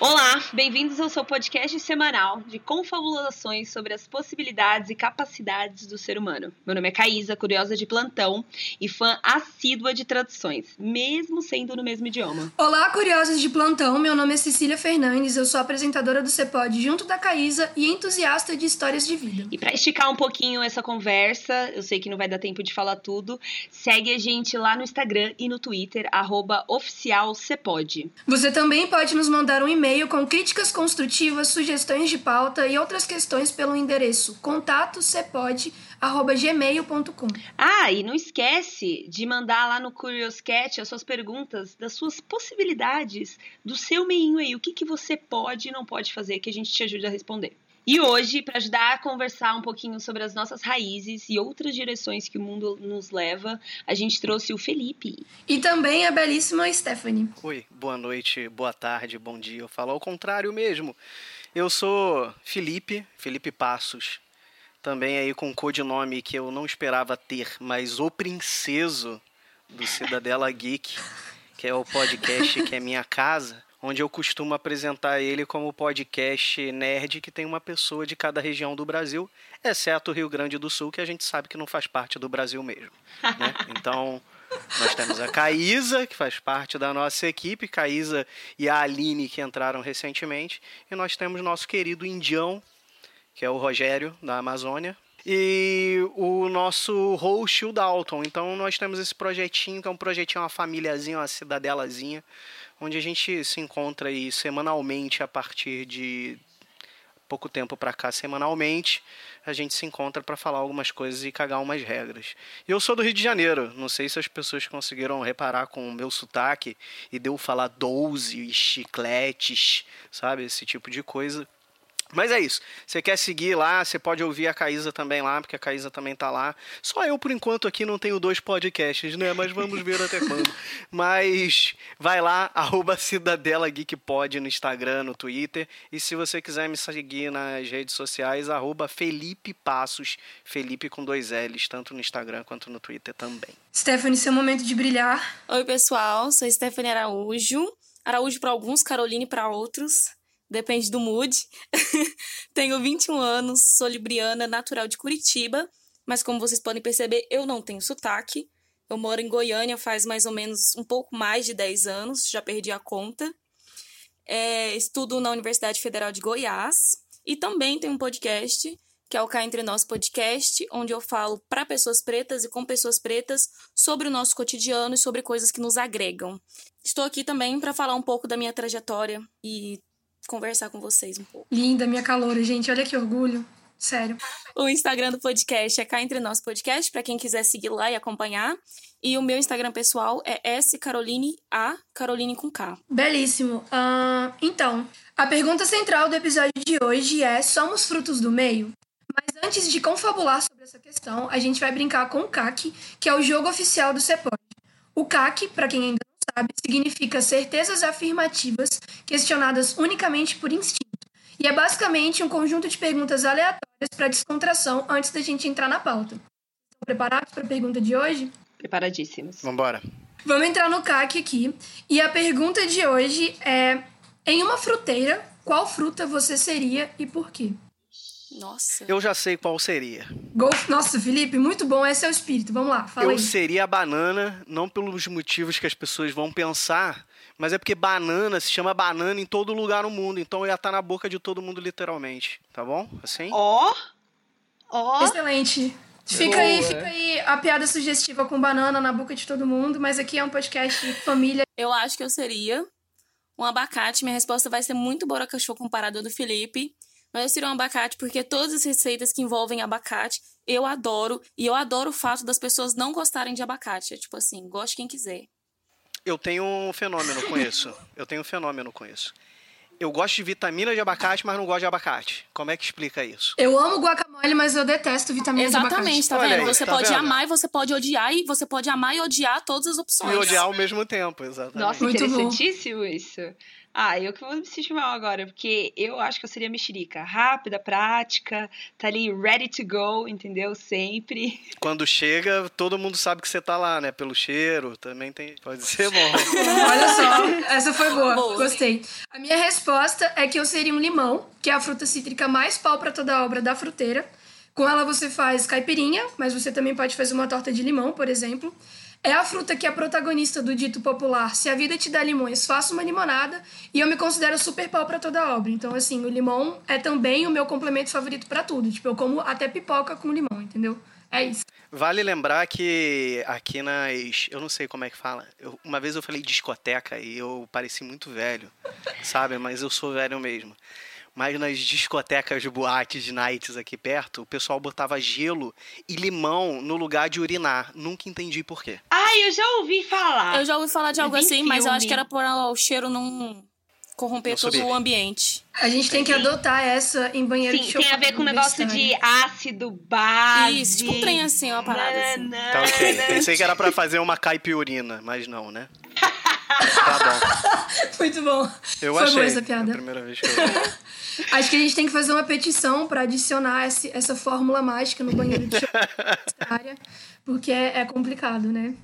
Olá, bem-vindos ao seu podcast semanal de confabulações sobre as possibilidades e capacidades do ser humano. Meu nome é Caísa, curiosa de plantão e fã assídua de traduções, mesmo sendo no mesmo idioma. Olá, curiosos de plantão. Meu nome é Cecília Fernandes, eu sou apresentadora do Cepod junto da Caísa e entusiasta de histórias de vida. E para esticar um pouquinho essa conversa, eu sei que não vai dar tempo de falar tudo, segue a gente lá no Instagram e no Twitter, oficialcepod. Você também pode nos mandar um e-mail e-mail com críticas construtivas, sugestões de pauta e outras questões pelo endereço contatocpod@gmail.com. Ah, e não esquece de mandar lá no Curioscat as suas perguntas das suas possibilidades do seu meinho aí, o que que você pode e não pode fazer que a gente te ajude a responder. E hoje, para ajudar a conversar um pouquinho sobre as nossas raízes e outras direções que o mundo nos leva, a gente trouxe o Felipe. E também a belíssima Stephanie. Oi, boa noite, boa tarde, bom dia. Eu falo ao contrário mesmo. Eu sou Felipe, Felipe Passos. Também aí com um codinome que eu não esperava ter, mas o princeso do Cidadela Geek, que é o podcast que é minha casa onde eu costumo apresentar ele como podcast nerd que tem uma pessoa de cada região do Brasil, exceto o Rio Grande do Sul, que a gente sabe que não faz parte do Brasil mesmo. Né? Então, nós temos a Caísa, que faz parte da nossa equipe, Caísa e a Aline, que entraram recentemente, e nós temos nosso querido indião, que é o Rogério, da Amazônia, e o nosso host, o Dalton. Então, nós temos esse projetinho, que é um projetinho, uma famíliazinha, uma cidadelazinha, onde a gente se encontra aí semanalmente a partir de pouco tempo para cá, semanalmente, a gente se encontra para falar algumas coisas e cagar umas regras. Eu sou do Rio de Janeiro, não sei se as pessoas conseguiram reparar com o meu sotaque e deu falar 12 chicletes, sabe, esse tipo de coisa. Mas é isso. Você quer seguir lá, você pode ouvir a Caísa também lá, porque a Caísa também tá lá. Só eu, por enquanto, aqui não tenho dois podcasts, né? Mas vamos ver até quando. Mas vai lá, arroba Cidadela Geek Pod no Instagram, no Twitter. E se você quiser me seguir nas redes sociais, arroba Felipe Passos, Felipe com dois L's, tanto no Instagram quanto no Twitter também. Stephanie, seu momento de brilhar. Oi, pessoal. Sou Stephanie Araújo. Araújo para alguns, Caroline para outros depende do mood. tenho 21 anos, sou libriana, natural de Curitiba, mas como vocês podem perceber, eu não tenho sotaque. Eu moro em Goiânia faz mais ou menos um pouco mais de 10 anos, já perdi a conta. É, estudo na Universidade Federal de Goiás e também tenho um podcast, que é o Cá Entre Nós Podcast, onde eu falo para pessoas pretas e com pessoas pretas sobre o nosso cotidiano e sobre coisas que nos agregam. Estou aqui também para falar um pouco da minha trajetória e conversar com vocês um pouco. Linda, minha caloura, gente. Olha que orgulho. Sério. O Instagram do podcast é Cá Entre Nós Podcast, para quem quiser seguir lá e acompanhar. E o meu Instagram pessoal é S Caroline A, Caroline com K. Belíssimo. Uh, então, a pergunta central do episódio de hoje é: somos frutos do meio? Mas antes de confabular sobre essa questão, a gente vai brincar com o CAC, que é o jogo oficial do CEPOD. O CAC, para quem ainda sabe, significa certezas afirmativas questionadas unicamente por instinto. E é basicamente um conjunto de perguntas aleatórias para descontração antes da gente entrar na pauta. Estão preparados para a pergunta de hoje? Preparadíssimos. Vambora. Vamos entrar no CAC aqui. E a pergunta de hoje é: em uma fruteira, qual fruta você seria e por quê? Nossa. Eu já sei qual seria. Golf. Nossa, Felipe, muito bom. Esse é o espírito. Vamos lá, fala Eu aí. seria a banana, não pelos motivos que as pessoas vão pensar, mas é porque banana se chama banana em todo lugar no mundo. Então eu ia estar na boca de todo mundo, literalmente. Tá bom? Assim? Ó! Ó! Excelente. Fica Boa. aí, fica aí a piada sugestiva com banana na boca de todo mundo, mas aqui é um podcast de família. Eu acho que eu seria um abacate. Minha resposta vai ser muito borocochô comparado ao do Felipe. Mas eu seria um abacate porque todas as receitas que envolvem abacate eu adoro. E eu adoro o fato das pessoas não gostarem de abacate. É tipo assim, goste quem quiser. Eu tenho um fenômeno com isso. Eu tenho um fenômeno com isso. Eu gosto de vitamina de abacate, mas não gosto de abacate. Como é que explica isso? Eu amo guacamole, mas eu detesto vitamina de Exatamente, tá Olha vendo? aí, você tá pode vendo? amar e você pode odiar, e você pode amar e odiar todas as opções. E odiar ao mesmo tempo, exatamente. Nossa, Muito bom. interessantíssimo isso. Ah, eu que vou me sentir mal agora, porque eu acho que eu seria mexerica. Rápida, prática, tá ali ready to go, entendeu? Sempre. Quando chega, todo mundo sabe que você tá lá, né? Pelo cheiro, também tem. Pode ser bom. Olha só, essa foi boa. boa. Gostei. A minha resposta é que eu seria um limão, que é a fruta cítrica mais pau para toda a obra da fruteira. Com ela você faz caipirinha, mas você também pode fazer uma torta de limão, por exemplo. É a fruta que é protagonista do dito popular Se a vida te dá limões, faça uma limonada. E eu me considero super pau pra toda obra. Então, assim, o limão é também o meu complemento favorito para tudo. Tipo, eu como até pipoca com limão, entendeu? É isso. Vale lembrar que aqui nas. Eu não sei como é que fala. Eu, uma vez eu falei discoteca e eu pareci muito velho, sabe? Mas eu sou velho mesmo. Mas nas discotecas, boates, nights aqui perto, o pessoal botava gelo e limão no lugar de urinar. Nunca entendi por quê. Ah, eu já ouvi falar. Eu já ouvi falar de algo assim, filme. mas eu acho que era para o cheiro não corromper não todo o ambiente. A gente tem que adotar essa em banheiro Sim, de tem a ver com o negócio de ácido, base. Isso, tipo um trem assim, uma parada assim. Tá ok. Pensei que era para fazer uma caipiurina, mas não, né? tá bom. Muito bom. Eu Foi achei. boa essa piada. É a primeira vez que eu Acho que a gente tem que fazer uma petição para adicionar esse, essa fórmula mágica no banheiro de área, porque é, é complicado, né?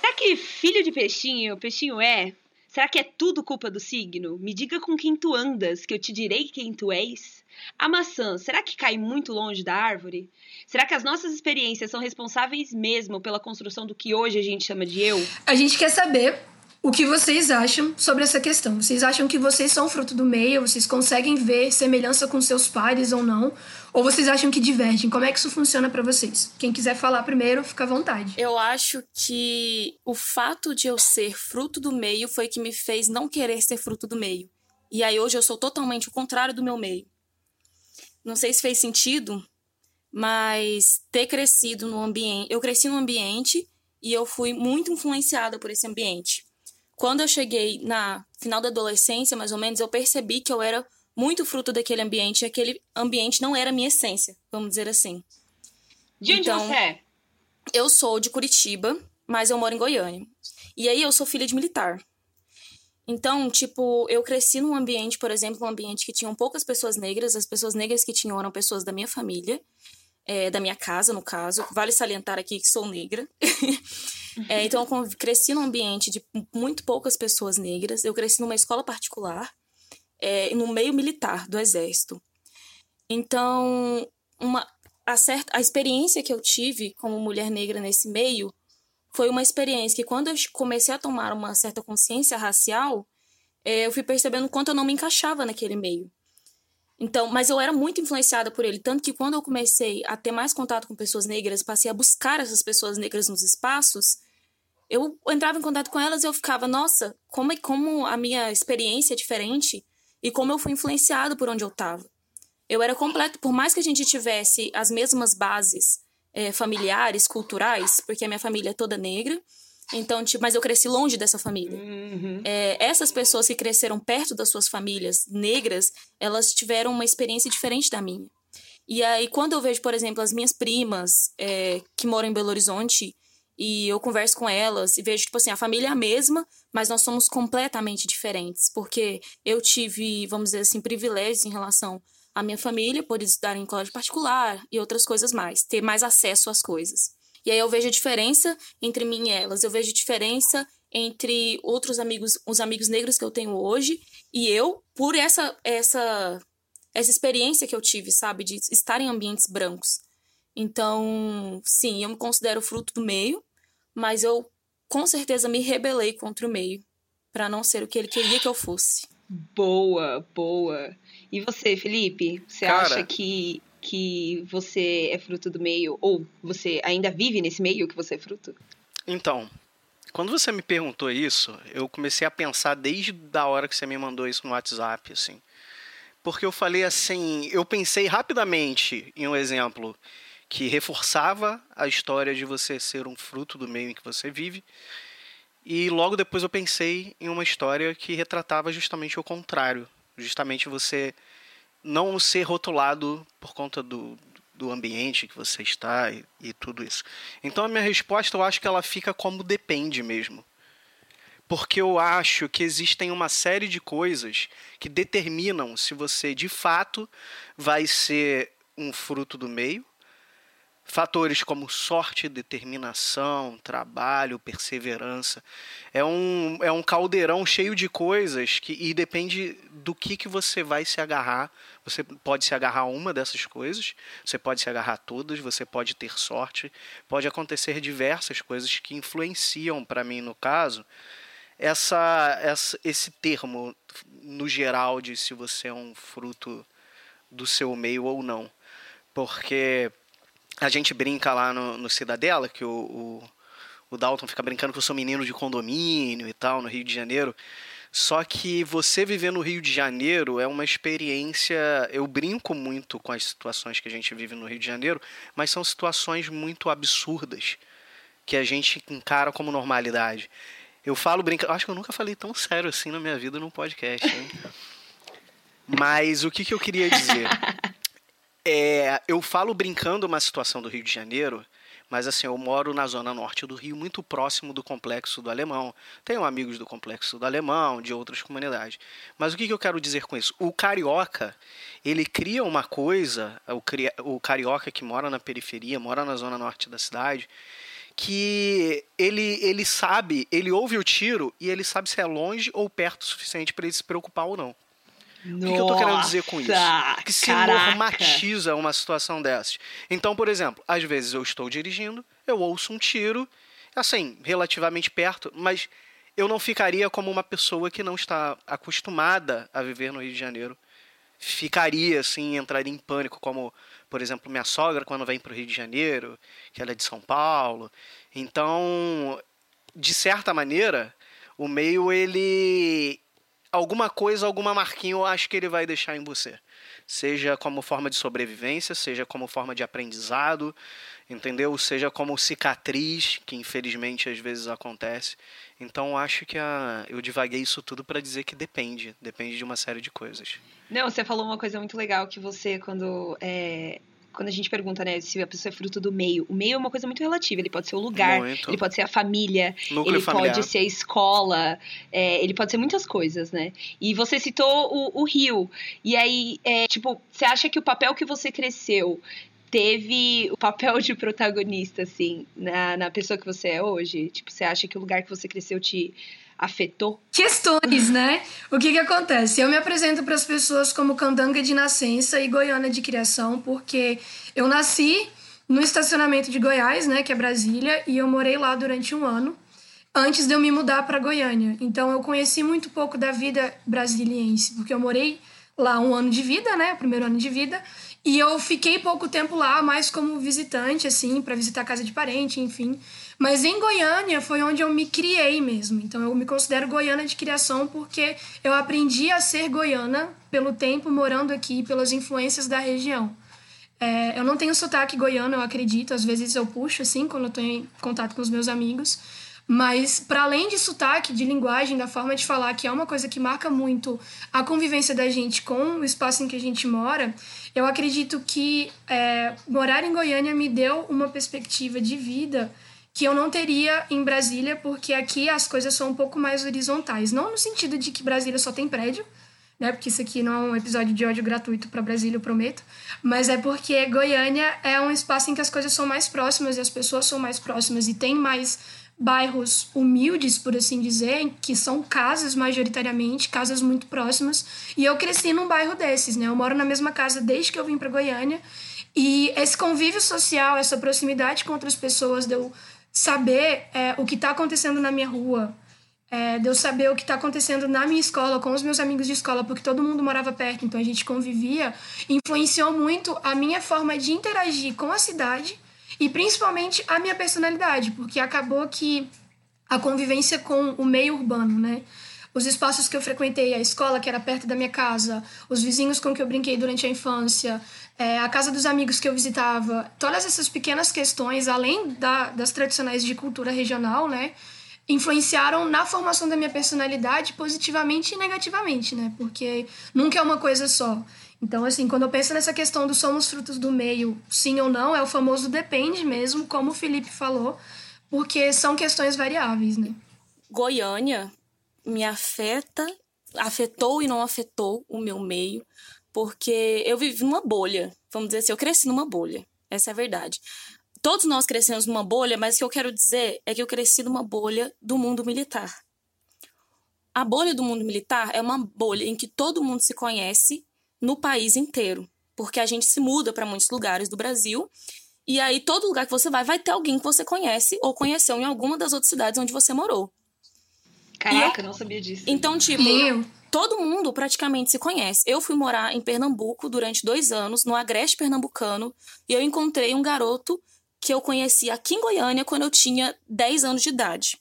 Será que filho de peixinho, peixinho é? Será que é tudo culpa do signo? Me diga com quem tu andas, que eu te direi quem tu és. A maçã, será que cai muito longe da árvore? Será que as nossas experiências são responsáveis mesmo pela construção do que hoje a gente chama de eu? A gente quer saber o que vocês acham sobre essa questão. Vocês acham que vocês são fruto do meio? Vocês conseguem ver semelhança com seus pares ou não? Ou vocês acham que divergem? Como é que isso funciona para vocês? Quem quiser falar primeiro, fica à vontade. Eu acho que o fato de eu ser fruto do meio foi que me fez não querer ser fruto do meio. E aí hoje eu sou totalmente o contrário do meu meio. Não sei se fez sentido, mas ter crescido no ambiente. Eu cresci num ambiente e eu fui muito influenciada por esse ambiente. Quando eu cheguei na final da adolescência, mais ou menos, eu percebi que eu era muito fruto daquele ambiente e aquele ambiente não era a minha essência, vamos dizer assim. De onde então, você é? Eu sou de Curitiba, mas eu moro em Goiânia. E aí eu sou filha de militar. Então, tipo, eu cresci num ambiente, por exemplo, um ambiente que tinham poucas pessoas negras, as pessoas negras que tinham eram pessoas da minha família é, da minha casa, no caso. Vale salientar aqui que sou negra. é, então, eu cresci num ambiente de muito poucas pessoas negras. Eu cresci numa escola particular, é, no meio militar do exército. Então, uma, a, certa, a experiência que eu tive como mulher negra nesse meio foi uma experiência que, quando eu comecei a tomar uma certa consciência racial, é, eu fui percebendo quanto eu não me encaixava naquele meio. Então, mas eu era muito influenciada por ele, tanto que quando eu comecei a ter mais contato com pessoas negras, passei a buscar essas pessoas negras nos espaços, eu entrava em contato com elas e eu ficava, nossa, como é como a minha experiência é diferente e como eu fui influenciado por onde eu estava. Eu era completo, por mais que a gente tivesse as mesmas bases é, familiares, culturais, porque a minha família é toda negra, então, tipo, mas eu cresci longe dessa família. Uhum. É, essas pessoas que cresceram perto das suas famílias negras, elas tiveram uma experiência diferente da minha. E aí, quando eu vejo, por exemplo, as minhas primas é, que moram em Belo Horizonte, e eu converso com elas e vejo, tipo assim, a família é a mesma, mas nós somos completamente diferentes. Porque eu tive, vamos dizer assim, privilégios em relação à minha família, por estudar em colégio particular e outras coisas mais, ter mais acesso às coisas. E aí eu vejo a diferença entre mim e elas. Eu vejo a diferença entre outros amigos, os amigos negros que eu tenho hoje e eu, por essa essa essa experiência que eu tive, sabe, de estar em ambientes brancos. Então, sim, eu me considero fruto do meio, mas eu com certeza me rebelei contra o meio para não ser o que ele queria que eu fosse. Boa, boa. E você, Felipe? Você Cara, acha que que você é fruto do meio, ou você ainda vive nesse meio que você é fruto? Então, quando você me perguntou isso, eu comecei a pensar desde a hora que você me mandou isso no WhatsApp, assim. Porque eu falei assim, eu pensei rapidamente em um exemplo que reforçava a história de você ser um fruto do meio em que você vive. E logo depois eu pensei em uma história que retratava justamente o contrário, justamente você não ser rotulado por conta do, do ambiente que você está e, e tudo isso. Então a minha resposta eu acho que ela fica como depende mesmo. Porque eu acho que existem uma série de coisas que determinam se você de fato vai ser um fruto do meio Fatores como sorte, determinação, trabalho, perseverança. É um, é um caldeirão cheio de coisas que, e depende do que, que você vai se agarrar. Você pode se agarrar a uma dessas coisas, você pode se agarrar a todas, você pode ter sorte. Pode acontecer diversas coisas que influenciam, para mim, no caso, essa, essa, esse termo, no geral, de se você é um fruto do seu meio ou não. Porque a gente brinca lá no, no Cidadela, que o, o, o, Dalton fica brincando que eu sou menino de condomínio e tal, no Rio de Janeiro. Só que você viver no Rio de Janeiro é uma experiência. Eu brinco muito com as situações que a gente vive no Rio de Janeiro, mas são situações muito absurdas que a gente encara como normalidade. Eu falo brincando. Acho que eu nunca falei tão sério assim na minha vida num podcast, hein? Mas o que, que eu queria dizer? É, eu falo brincando uma situação do Rio de Janeiro, mas assim, eu moro na zona norte do Rio, muito próximo do Complexo do Alemão. Tenho amigos do Complexo do Alemão, de outras comunidades. Mas o que, que eu quero dizer com isso? O carioca, ele cria uma coisa, o, o carioca que mora na periferia, mora na zona norte da cidade, que ele, ele sabe, ele ouve o tiro e ele sabe se é longe ou perto o suficiente para ele se preocupar ou não. O que, que, eu tô querendo dizer com isso? Que se caraca. normatiza uma situação dessas. Então, por exemplo, às vezes eu estou dirigindo, eu ouço um tiro, assim, relativamente perto, mas eu não ficaria como uma pessoa que não está acostumada a viver no Rio de Janeiro. Ficaria, assim, entraria em pânico, como, por exemplo, minha sogra quando vem para o Rio de Janeiro, que ela é de São Paulo. Então, de certa maneira, o meio ele alguma coisa, alguma marquinha eu acho que ele vai deixar em você. Seja como forma de sobrevivência, seja como forma de aprendizado, entendeu? Seja como cicatriz, que infelizmente às vezes acontece. Então acho que a, eu divaguei isso tudo para dizer que depende, depende de uma série de coisas. Não, você falou uma coisa muito legal que você quando é, quando a gente pergunta, né, se a pessoa é fruto do meio, o meio é uma coisa muito relativa. Ele pode ser o lugar, muito. ele pode ser a família, Núcleo ele familiar. pode ser a escola, é, ele pode ser muitas coisas, né? E você citou o, o Rio. E aí, é, tipo, você acha que o papel que você cresceu teve o papel de protagonista, assim, na, na pessoa que você é hoje? Tipo, você acha que o lugar que você cresceu te afetou? Questões, né? O que que acontece? Eu me apresento para as pessoas como candanga de nascença e goiana de criação, porque eu nasci no estacionamento de Goiás, né, que é Brasília, e eu morei lá durante um ano antes de eu me mudar para Goiânia. Então eu conheci muito pouco da vida brasiliense, porque eu morei lá um ano de vida, né, o primeiro ano de vida, e eu fiquei pouco tempo lá, mais como visitante, assim, para visitar a casa de parente, enfim. Mas em Goiânia foi onde eu me criei mesmo. Então eu me considero goiana de criação porque eu aprendi a ser goiana pelo tempo morando aqui, pelas influências da região. É, eu não tenho sotaque goiano, eu acredito. Às vezes eu puxo, assim, quando eu estou em contato com os meus amigos. Mas, para além de sotaque, de linguagem, da forma de falar, que é uma coisa que marca muito a convivência da gente com o espaço em que a gente mora, eu acredito que é, morar em Goiânia me deu uma perspectiva de vida que eu não teria em Brasília, porque aqui as coisas são um pouco mais horizontais. Não no sentido de que Brasília só tem prédio, né? Porque isso aqui não é um episódio de ódio gratuito para Brasília, eu prometo. Mas é porque Goiânia é um espaço em que as coisas são mais próximas e as pessoas são mais próximas e tem mais bairros humildes, por assim dizer, que são casas majoritariamente, casas muito próximas. E eu cresci num bairro desses, né? Eu moro na mesma casa desde que eu vim para Goiânia. E esse convívio social, essa proximidade com outras pessoas, deu saber é, o que está acontecendo na minha rua, é, de eu saber o que está acontecendo na minha escola, com os meus amigos de escola, porque todo mundo morava perto, então a gente convivia, influenciou muito a minha forma de interagir com a cidade e principalmente a minha personalidade, porque acabou que a convivência com o meio urbano, né? Os espaços que eu frequentei, a escola que era perto da minha casa, os vizinhos com que eu brinquei durante a infância, é, a casa dos amigos que eu visitava, todas essas pequenas questões, além da, das tradicionais de cultura regional, né? influenciaram na formação da minha personalidade positivamente e negativamente, né? Porque nunca é uma coisa só. Então, assim, quando eu penso nessa questão do somos frutos do meio, sim ou não, é o famoso depende mesmo, como o Felipe falou, porque são questões variáveis, né? Goiânia me afeta, afetou e não afetou o meu meio, porque eu vivi numa bolha, vamos dizer assim, eu cresci numa bolha, essa é a verdade todos nós crescemos numa bolha, mas o que eu quero dizer é que eu cresci numa bolha do mundo militar. A bolha do mundo militar é uma bolha em que todo mundo se conhece no país inteiro, porque a gente se muda para muitos lugares do Brasil e aí todo lugar que você vai vai ter alguém que você conhece ou conheceu em alguma das outras cidades onde você morou. Caraca, não sabia disso. Então, tipo, todo mundo praticamente se conhece. Eu fui morar em Pernambuco durante dois anos, no Agreste Pernambucano, e eu encontrei um garoto que eu conheci aqui em Goiânia quando eu tinha 10 anos de idade.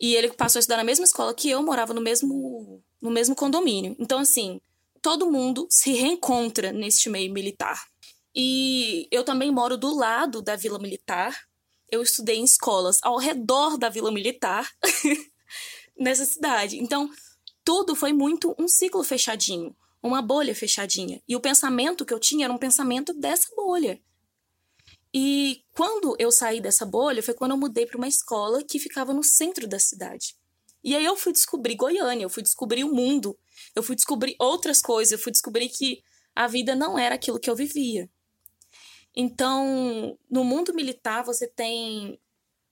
E ele passou a estudar na mesma escola que eu, morava no mesmo, no mesmo condomínio. Então, assim, todo mundo se reencontra neste meio militar. E eu também moro do lado da Vila Militar. Eu estudei em escolas ao redor da Vila Militar, nessa cidade. Então, tudo foi muito um ciclo fechadinho, uma bolha fechadinha. E o pensamento que eu tinha era um pensamento dessa bolha. E quando eu saí dessa bolha foi quando eu mudei para uma escola que ficava no centro da cidade. E aí eu fui descobrir Goiânia, eu fui descobrir o mundo, eu fui descobrir outras coisas, eu fui descobrir que a vida não era aquilo que eu vivia. Então, no mundo militar, você tem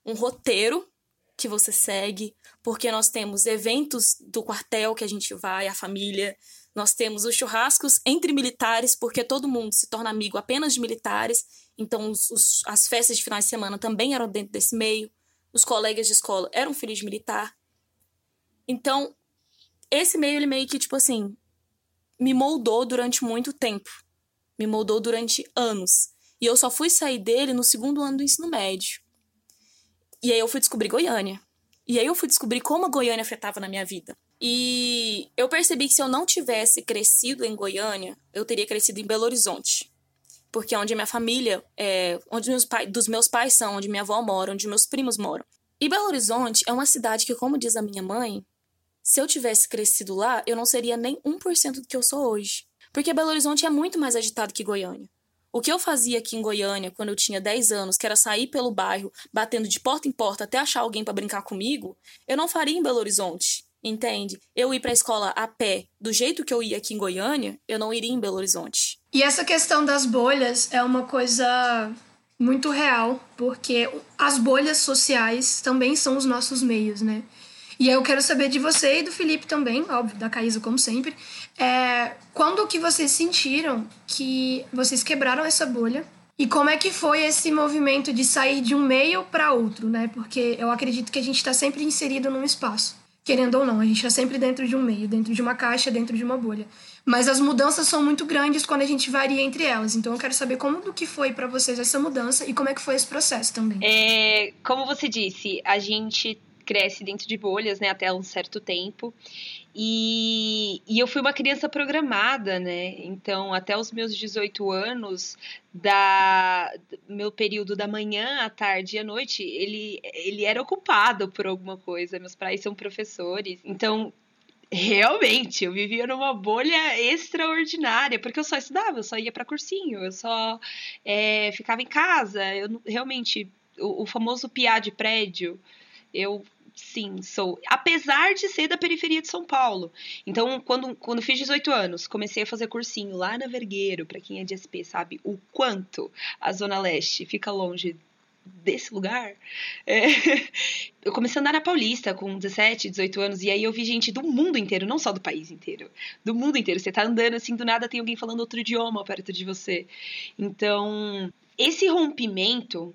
um roteiro que você segue, porque nós temos eventos do quartel que a gente vai, a família, nós temos os churrascos entre militares, porque todo mundo se torna amigo apenas de militares, então, os, os, as festas de finais de semana também eram dentro desse meio. Os colegas de escola eram filhos de militar. Então, esse meio, ele meio que, tipo assim, me moldou durante muito tempo. Me moldou durante anos. E eu só fui sair dele no segundo ano do ensino médio. E aí eu fui descobrir Goiânia. E aí eu fui descobrir como a Goiânia afetava na minha vida. E eu percebi que se eu não tivesse crescido em Goiânia, eu teria crescido em Belo Horizonte porque é onde minha família, é, onde meus pais, dos meus pais são, onde minha avó mora, onde meus primos moram. E Belo Horizonte é uma cidade que, como diz a minha mãe, se eu tivesse crescido lá, eu não seria nem 1% do que eu sou hoje. Porque Belo Horizonte é muito mais agitado que Goiânia. O que eu fazia aqui em Goiânia quando eu tinha 10 anos, que era sair pelo bairro, batendo de porta em porta até achar alguém para brincar comigo, eu não faria em Belo Horizonte. Entende? Eu ir para a escola a pé, do jeito que eu ia aqui em Goiânia, eu não iria em Belo Horizonte. E essa questão das bolhas é uma coisa muito real, porque as bolhas sociais também são os nossos meios, né? E eu quero saber de você e do Felipe também, óbvio, da Caísa como sempre, é, quando que vocês sentiram que vocês quebraram essa bolha e como é que foi esse movimento de sair de um meio para outro, né? Porque eu acredito que a gente está sempre inserido num espaço querendo ou não, a gente está sempre dentro de um meio, dentro de uma caixa, dentro de uma bolha. Mas as mudanças são muito grandes quando a gente varia entre elas. Então eu quero saber como do que foi para vocês essa mudança e como é que foi esse processo também. É, como você disse, a gente cresce dentro de bolhas, né, até um certo tempo. E, e eu fui uma criança programada, né? Então, até os meus 18 anos, da meu período da manhã, à tarde e à noite, ele, ele era ocupado por alguma coisa. Meus pais são professores. Então, realmente, eu vivia numa bolha extraordinária, porque eu só estudava, eu só ia para cursinho, eu só é, ficava em casa. Eu realmente, o, o famoso piá de prédio, eu sim, sou. Apesar de ser da periferia de São Paulo. Então, quando, quando fiz 18 anos, comecei a fazer cursinho lá na Vergueiro, para quem é de SP, sabe o quanto a Zona Leste fica longe desse lugar. É. Eu comecei a andar na Paulista com 17, 18 anos, e aí eu vi gente do mundo inteiro, não só do país inteiro, do mundo inteiro. Você tá andando assim, do nada tem alguém falando outro idioma perto de você. Então, esse rompimento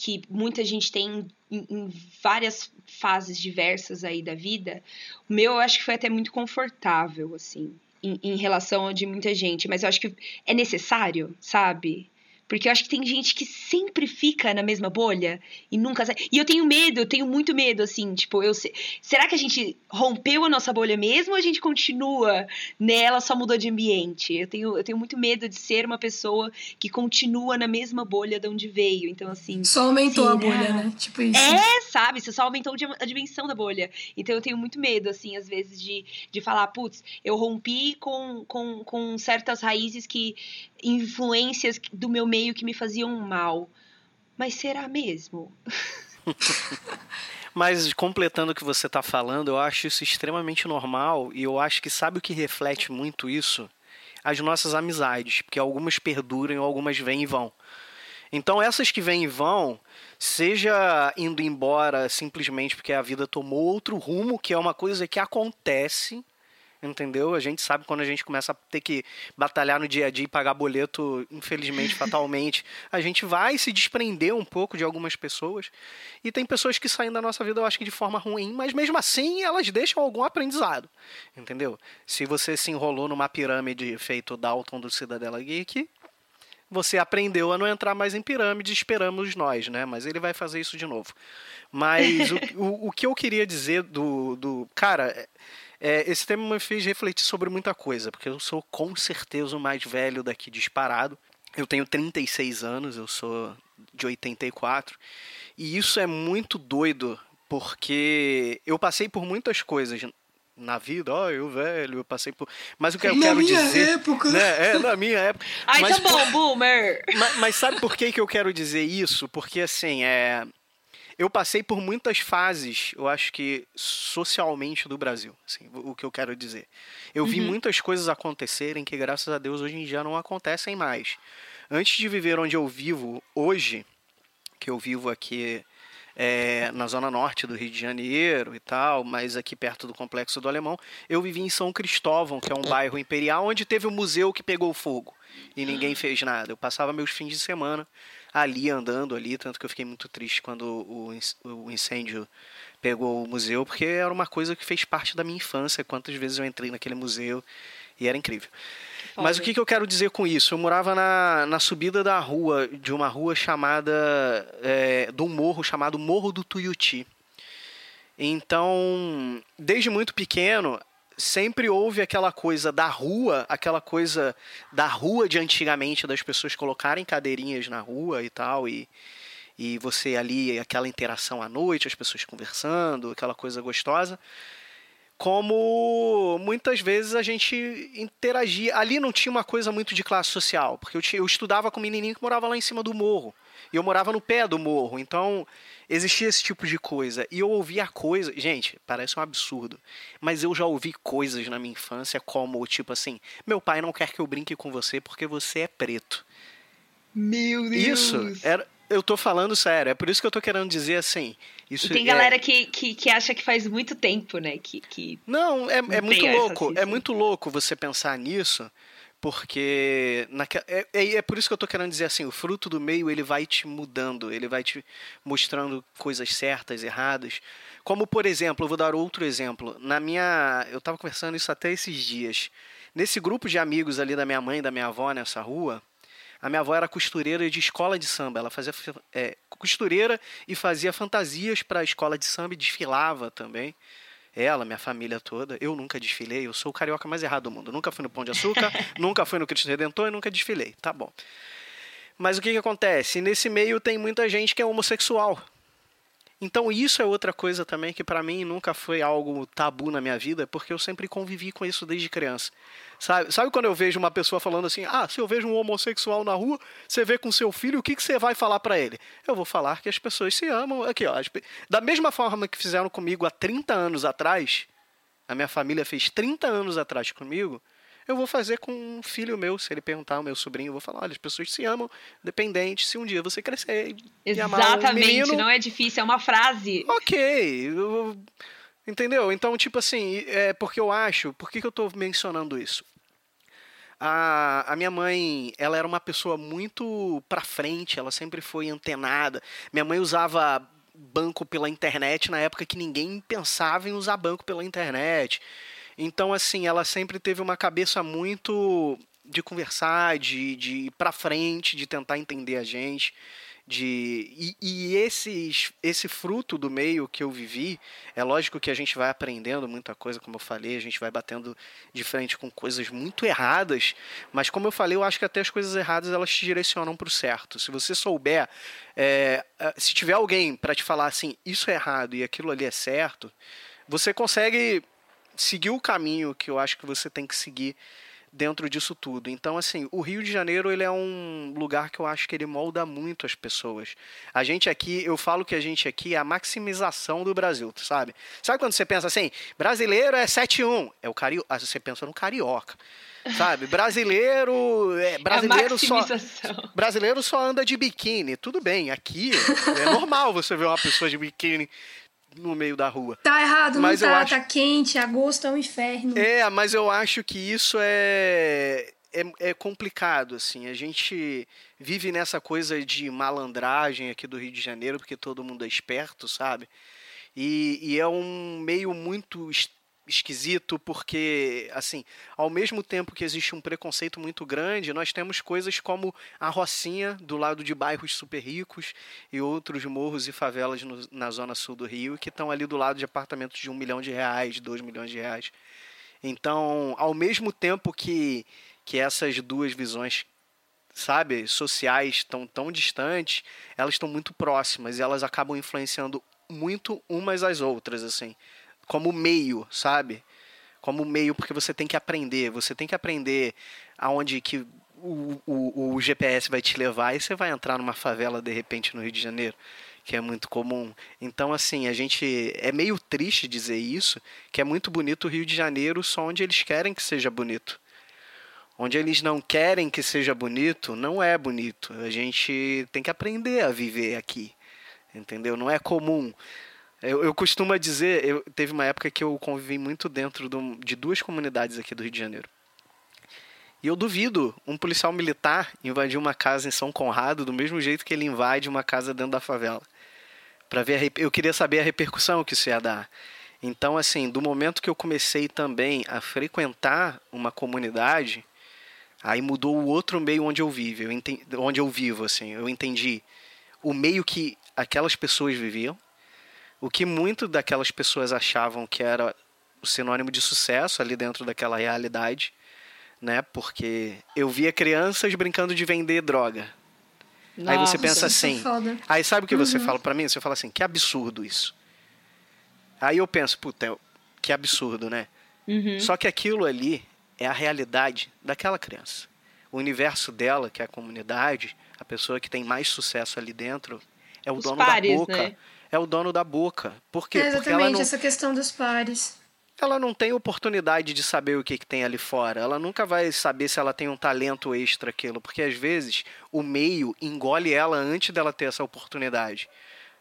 que muita gente tem em, em, várias fases diversas aí da vida, o meu eu acho que foi até muito confortável, assim, em, em relação a de muita gente, mas eu acho que é necessário, sabe? Porque eu acho que tem gente que sempre fica na mesma bolha e nunca sai. E eu tenho medo, eu tenho muito medo, assim, tipo, eu sei... será que a gente rompeu a nossa bolha mesmo ou a gente continua nela, só mudou de ambiente? Eu tenho, eu tenho muito medo de ser uma pessoa que continua na mesma bolha de onde veio. Então, assim. Só aumentou a bolha, né? Tipo isso. É, sabe? Você só aumentou a dimensão da bolha. Então eu tenho muito medo, assim, às vezes, de, de falar, putz, eu rompi com, com, com certas raízes que. influências do meu meio que me faziam mal. Mas será mesmo? Mas completando o que você está falando, eu acho isso extremamente normal e eu acho que sabe o que reflete muito isso? As nossas amizades, porque algumas perduram e algumas vêm e vão. Então essas que vêm e vão, seja indo embora simplesmente porque a vida tomou outro rumo, que é uma coisa que acontece, entendeu? A gente sabe quando a gente começa a ter que batalhar no dia a dia e pagar boleto, infelizmente, fatalmente, a gente vai se desprender um pouco de algumas pessoas. E tem pessoas que saem da nossa vida, eu acho que de forma ruim, mas mesmo assim elas deixam algum aprendizado, entendeu? Se você se enrolou numa pirâmide feito Dalton do Cidadela Geek, você aprendeu a não entrar mais em pirâmide, esperamos nós, né? Mas ele vai fazer isso de novo. Mas o, o, o, que eu queria dizer do. do cara, é, esse tema me fez refletir sobre muita coisa, porque eu sou com certeza o mais velho daqui disparado. Eu tenho 36 anos, eu sou de 84. E isso é muito doido, porque eu passei por muitas coisas na vida, ó, oh, eu velho, eu passei por. Mas o que eu na quero minha dizer. Época. Né, é, na minha época. Ai, mas, tá bom, boomer! Mas, mas, sabe por que, que eu quero dizer isso? Porque assim, é. Eu passei por muitas fases, eu acho que socialmente do Brasil, assim, o que eu quero dizer. Eu vi uhum. muitas coisas acontecerem que, graças a Deus, hoje em dia não acontecem mais. Antes de viver onde eu vivo hoje, que eu vivo aqui é, na zona norte do Rio de Janeiro e tal, mas aqui perto do Complexo do Alemão. Eu vivi em São Cristóvão, que é um bairro imperial, onde teve um museu que pegou fogo e ninguém fez nada. Eu passava meus fins de semana ali, andando ali, tanto que eu fiquei muito triste quando o incêndio pegou o museu, porque era uma coisa que fez parte da minha infância. Quantas vezes eu entrei naquele museu e era incrível. Mas o que, que eu quero dizer com isso? Eu morava na, na subida da rua, de uma rua chamada. É, de um morro chamado Morro do Tuiuti. Então, desde muito pequeno, sempre houve aquela coisa da rua, aquela coisa da rua de antigamente, das pessoas colocarem cadeirinhas na rua e tal, e, e você ali, aquela interação à noite, as pessoas conversando, aquela coisa gostosa como muitas vezes a gente interagia. Ali não tinha uma coisa muito de classe social, porque eu, eu estudava com um menininho que morava lá em cima do morro. E eu morava no pé do morro. Então, existia esse tipo de coisa. E eu ouvia coisa. Gente, parece um absurdo. Mas eu já ouvi coisas na minha infância, como tipo assim: meu pai não quer que eu brinque com você porque você é preto. Meu Deus! Isso era eu tô falando sério, é por isso que eu tô querendo dizer assim. Isso e tem é... galera que, que, que, acha que faz muito tempo, né? Que, que não, é, é muito louco. É muito louco você pensar nisso, porque naque... é, é, é, por isso que eu tô querendo dizer assim, o fruto do meio ele vai te mudando, ele vai te mostrando coisas certas, erradas. Como, por exemplo, eu vou dar outro exemplo. Na minha. Eu tava conversando isso até esses dias. Nesse grupo de amigos ali da minha mãe da minha avó nessa rua, a minha avó era costureira de escola de samba. Ela fazia é, costureira e fazia fantasias para a escola de samba e desfilava também. Ela, minha família toda. Eu nunca desfilei. Eu sou o carioca mais errado do mundo. Nunca fui no Pão de Açúcar, nunca fui no Cristo Redentor e nunca desfilei. Tá bom. Mas o que, que acontece? Nesse meio tem muita gente que é homossexual. Então isso é outra coisa também que para mim nunca foi algo tabu na minha vida, porque eu sempre convivi com isso desde criança. Sabe, sabe quando eu vejo uma pessoa falando assim: "Ah, se eu vejo um homossexual na rua, você vê com seu filho, o que que você vai falar para ele?" Eu vou falar que as pessoas se amam. Aqui, ó, da mesma forma que fizeram comigo há 30 anos atrás, a minha família fez 30 anos atrás comigo, eu vou fazer com um filho meu, se ele perguntar ao meu sobrinho, eu vou falar, olha, as pessoas se amam, dependente se um dia você crescer e Exatamente, amar um menino, não é difícil, é uma frase. Ok, eu, entendeu? Então, tipo assim, é porque eu acho, por que, que eu estou mencionando isso? A, a minha mãe, ela era uma pessoa muito pra frente, ela sempre foi antenada. Minha mãe usava banco pela internet na época que ninguém pensava em usar banco pela internet. Então, assim, ela sempre teve uma cabeça muito de conversar, de, de ir para frente, de tentar entender a gente de e, e esses, esse fruto do meio que eu vivi é lógico que a gente vai aprendendo muita coisa como eu falei a gente vai batendo de frente com coisas muito erradas mas como eu falei eu acho que até as coisas erradas elas te direcionam para o certo. Se você souber é, é se tiver alguém para te falar assim isso é errado e aquilo ali é certo você consegue seguir o caminho que eu acho que você tem que seguir dentro disso tudo. Então, assim, o Rio de Janeiro ele é um lugar que eu acho que ele molda muito as pessoas. A gente aqui, eu falo que a gente aqui é a maximização do Brasil, sabe? Sabe quando você pensa assim, brasileiro é 7-1, é o carioca, ah, você pensa no carioca. Sabe, brasileiro, é, brasileiro é só brasileiro só anda de biquíni. Tudo bem, aqui é normal você ver uma pessoa de biquíni no meio da rua. Tá errado, mas não tá, acho... tá quente, agosto é um inferno. É, mas eu acho que isso é, é, é complicado, assim. A gente vive nessa coisa de malandragem aqui do Rio de Janeiro, porque todo mundo é esperto, sabe? E, e é um meio muito esquisito porque, assim, ao mesmo tempo que existe um preconceito muito grande, nós temos coisas como a Rocinha, do lado de bairros super ricos, e outros morros e favelas no, na zona sul do Rio, que estão ali do lado de apartamentos de um milhão de reais, dois milhões de reais. Então, ao mesmo tempo que, que essas duas visões sabe, sociais estão tão distantes, elas estão muito próximas e elas acabam influenciando muito umas às outras, assim como meio, sabe? Como meio, porque você tem que aprender. Você tem que aprender aonde que o, o, o GPS vai te levar e você vai entrar numa favela de repente no Rio de Janeiro, que é muito comum. Então, assim, a gente. É meio triste dizer isso, que é muito bonito o Rio de Janeiro só onde eles querem que seja bonito. Onde eles não querem que seja bonito, não é bonito. A gente tem que aprender a viver aqui. Entendeu? Não é comum. Eu, eu costumo dizer, eu, teve uma época que eu convivi muito dentro do, de duas comunidades aqui do Rio de Janeiro. E eu duvido um policial militar invadir uma casa em São Conrado do mesmo jeito que ele invade uma casa dentro da favela. Para ver, a, eu queria saber a repercussão que isso ia dar. Então, assim, do momento que eu comecei também a frequentar uma comunidade, aí mudou o outro meio onde eu vivo, eu entendi, onde eu vivo, assim, eu entendi o meio que aquelas pessoas viviam, o que muito daquelas pessoas achavam que era o sinônimo de sucesso ali dentro daquela realidade, né? Porque eu via crianças brincando de vender droga. Nossa, aí você pensa é assim. É aí sabe o que uhum. você fala para mim? Você fala assim, que absurdo isso. Aí eu penso, puta, que absurdo, né? Uhum. Só que aquilo ali é a realidade daquela criança. O universo dela, que é a comunidade, a pessoa que tem mais sucesso ali dentro, é o Os dono pares, da boca. Né? É o dono da boca. Por quê? É exatamente não, essa questão dos pares. Ela não tem oportunidade de saber o que, que tem ali fora. Ela nunca vai saber se ela tem um talento extra aquilo, porque às vezes o meio engole ela antes dela ter essa oportunidade.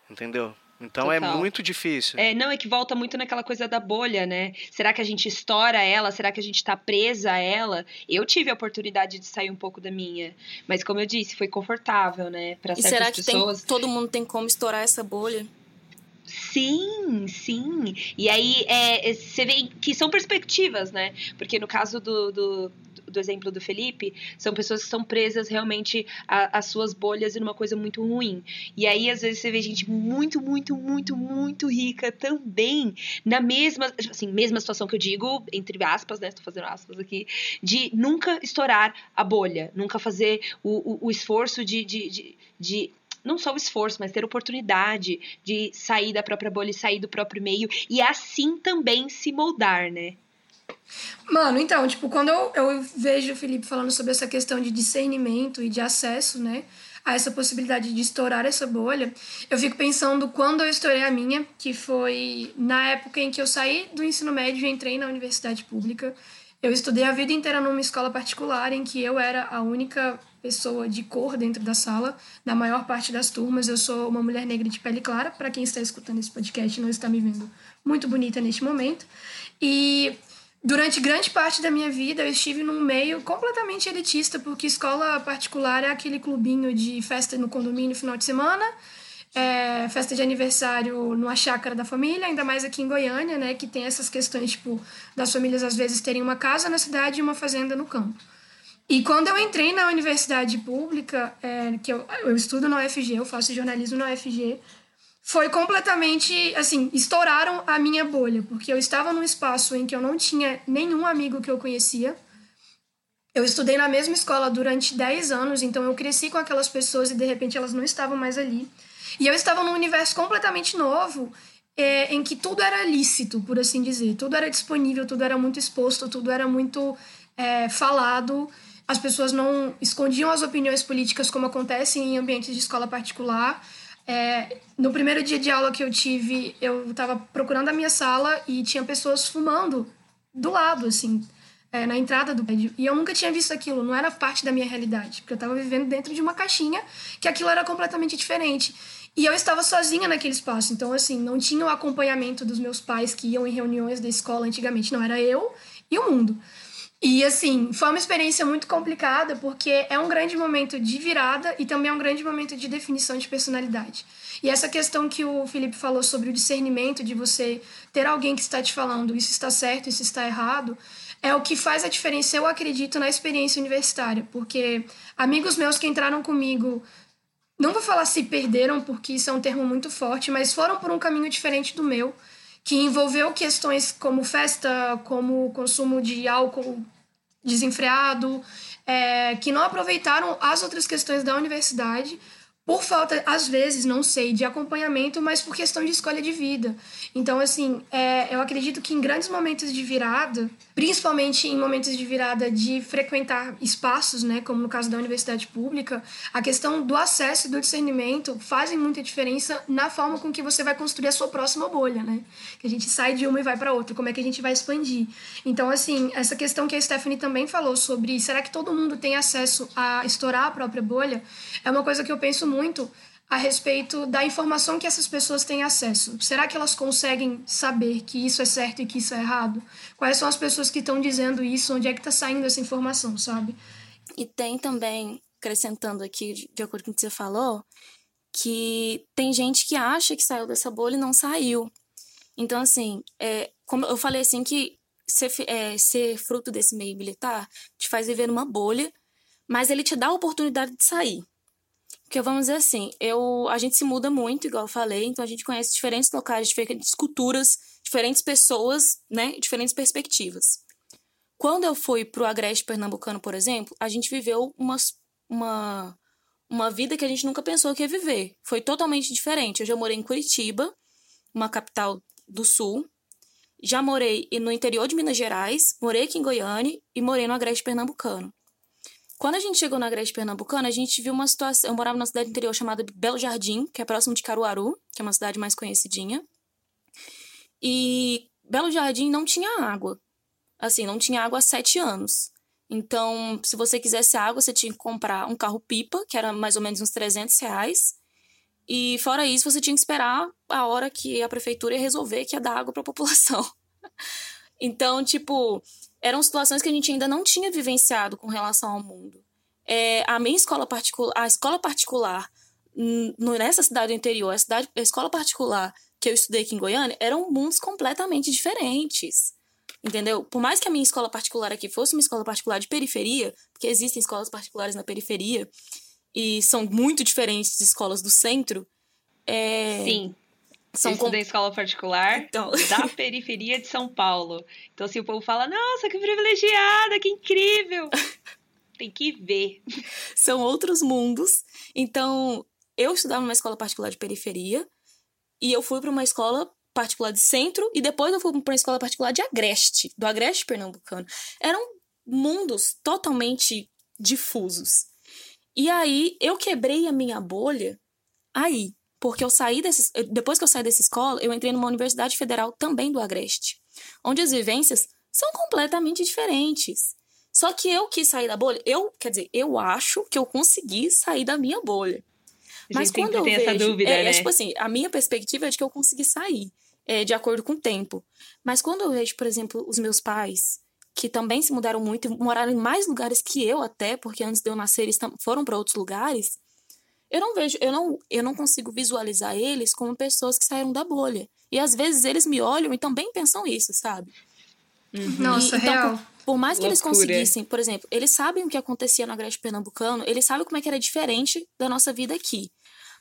Entendeu? Então é Total. é muito difícil. É, não, é que volta muito naquela coisa da bolha, né? Será que a gente estoura ela? Será que a gente tá presa a ela? Eu tive a oportunidade de sair um pouco da minha. Mas como eu disse, foi confortável, né? Pra e será que pessoas. Tem, todo mundo tem como estourar essa bolha? Sim, sim. E aí é, você vê que são perspectivas, né? Porque no caso do, do, do exemplo do Felipe, são pessoas que estão presas realmente às suas bolhas e numa coisa muito ruim. E aí, às vezes, você vê gente muito, muito, muito, muito rica também na mesma, assim, mesma situação que eu digo, entre aspas, né? Estou fazendo aspas aqui, de nunca estourar a bolha, nunca fazer o, o, o esforço de, de, de, de não só o esforço, mas ter oportunidade de sair da própria bolha sair do próprio meio e assim também se moldar, né? Mano, então, tipo, quando eu, eu vejo o Felipe falando sobre essa questão de discernimento e de acesso, né, a essa possibilidade de estourar essa bolha, eu fico pensando quando eu estourei a minha, que foi na época em que eu saí do ensino médio e entrei na universidade pública. Eu estudei a vida inteira numa escola particular em que eu era a única pessoa de cor dentro da sala, na maior parte das turmas. Eu sou uma mulher negra de pele clara, para quem está escutando esse podcast não está me vendo muito bonita neste momento. E Durante grande parte da minha vida, eu estive num meio completamente elitista, porque escola particular é aquele clubinho de festa no condomínio final de semana, é, festa de aniversário numa chácara da família, ainda mais aqui em Goiânia, né, que tem essas questões, tipo, das famílias às vezes terem uma casa na cidade e uma fazenda no campo. E quando eu entrei na universidade pública, é, que eu, eu estudo na UFG, eu faço jornalismo na UFG, foi completamente, assim, estouraram a minha bolha, porque eu estava num espaço em que eu não tinha nenhum amigo que eu conhecia. Eu estudei na mesma escola durante 10 anos, então eu cresci com aquelas pessoas e de repente elas não estavam mais ali. E eu estava num universo completamente novo, é, em que tudo era lícito, por assim dizer. Tudo era disponível, tudo era muito exposto, tudo era muito é, falado. As pessoas não escondiam as opiniões políticas como acontece em ambientes de escola particular. É, no primeiro dia de aula que eu tive, eu estava procurando a minha sala e tinha pessoas fumando do lado, assim, é, na entrada do prédio. E eu nunca tinha visto aquilo, não era parte da minha realidade, porque eu estava vivendo dentro de uma caixinha que aquilo era completamente diferente. E eu estava sozinha naquele espaço, então, assim, não tinha o acompanhamento dos meus pais que iam em reuniões da escola antigamente, não, era eu e o mundo. E assim, foi uma experiência muito complicada porque é um grande momento de virada e também é um grande momento de definição de personalidade. E essa questão que o Felipe falou sobre o discernimento de você ter alguém que está te falando isso está certo, isso está errado, é o que faz a diferença, eu acredito, na experiência universitária, porque amigos meus que entraram comigo não vou falar se perderam, porque isso é um termo muito forte, mas foram por um caminho diferente do meu que envolveu questões como festa, como consumo de álcool desenfreado, é, que não aproveitaram as outras questões da universidade por falta, às vezes, não sei, de acompanhamento, mas por questão de escolha de vida. Então, assim, é, eu acredito que em grandes momentos de virada, principalmente em momentos de virada de frequentar espaços, né, como no caso da universidade pública, a questão do acesso e do discernimento fazem muita diferença na forma com que você vai construir a sua próxima bolha, né? Que a gente sai de uma e vai para outra, como é que a gente vai expandir. Então, assim, essa questão que a Stephanie também falou sobre será que todo mundo tem acesso a estourar a própria bolha, é uma coisa que eu penso muito muito a respeito da informação que essas pessoas têm acesso. Será que elas conseguem saber que isso é certo e que isso é errado? Quais são as pessoas que estão dizendo isso? Onde é que está saindo essa informação, sabe? E tem também, acrescentando aqui, de acordo com o que você falou, que tem gente que acha que saiu dessa bolha e não saiu. Então, assim, é, como eu falei assim, que ser, é, ser fruto desse meio militar te faz viver numa bolha, mas ele te dá a oportunidade de sair. Porque vamos dizer assim, eu, a gente se muda muito, igual eu falei, então a gente conhece diferentes locais, diferentes culturas, diferentes pessoas, né, diferentes perspectivas. Quando eu fui pro Agreste Pernambucano, por exemplo, a gente viveu uma, uma, uma vida que a gente nunca pensou que ia viver. Foi totalmente diferente. Eu já morei em Curitiba, uma capital do sul. Já morei no interior de Minas Gerais, morei aqui em Goiânia e morei no Agreste Pernambucano. Quando a gente chegou na Agreste Pernambucana, a gente viu uma situação. Eu morava numa cidade interior chamada Belo Jardim, que é próximo de Caruaru, que é uma cidade mais conhecidinha. E Belo Jardim não tinha água. Assim, não tinha água há sete anos. Então, se você quisesse água, você tinha que comprar um carro-pipa, que era mais ou menos uns 300 reais. E fora isso, você tinha que esperar a hora que a prefeitura ia resolver que ia dar água para a população. então, tipo, eram situações que a gente ainda não tinha vivenciado com relação ao mundo. É, a minha escola particular, a escola particular nessa cidade interior, a, cidade, a escola particular que eu estudei aqui em Goiânia, eram mundos completamente diferentes. Entendeu? Por mais que a minha escola particular aqui fosse uma escola particular de periferia, porque existem escolas particulares na periferia e são muito diferentes de escolas do centro. É... Sim. São com... em escola particular então... da periferia de São Paulo. Então, assim, o povo fala, nossa, que privilegiada, que incrível. Tem que ver. São outros mundos. Então, eu estudava numa escola particular de periferia e eu fui para uma escola particular de centro e depois eu fui para uma escola particular de Agreste, do Agreste pernambucano. Eram mundos totalmente difusos. E aí eu quebrei a minha bolha aí, porque eu saí desse, depois que eu saí dessa escola, eu entrei numa universidade federal também do Agreste, onde as vivências são completamente diferentes. Só que eu quis sair da bolha, eu, quer dizer, eu acho que eu consegui sair da minha bolha. Mas quando eu vejo, dúvida, é, é, né? é, tipo assim, a minha perspectiva é de que eu consegui sair, é, de acordo com o tempo. Mas quando eu vejo, por exemplo, os meus pais, que também se mudaram muito e moraram em mais lugares que eu até, porque antes de eu nascer eles foram para outros lugares, eu não vejo, eu não, eu não consigo visualizar eles como pessoas que saíram da bolha. E às vezes eles me olham e também pensam isso, sabe? Uhum. Nossa, então, real. Por, por mais que Loucura. eles conseguissem, por exemplo, eles sabem o que acontecia no Agreste Pernambucano, eles sabem como é que era diferente da nossa vida aqui.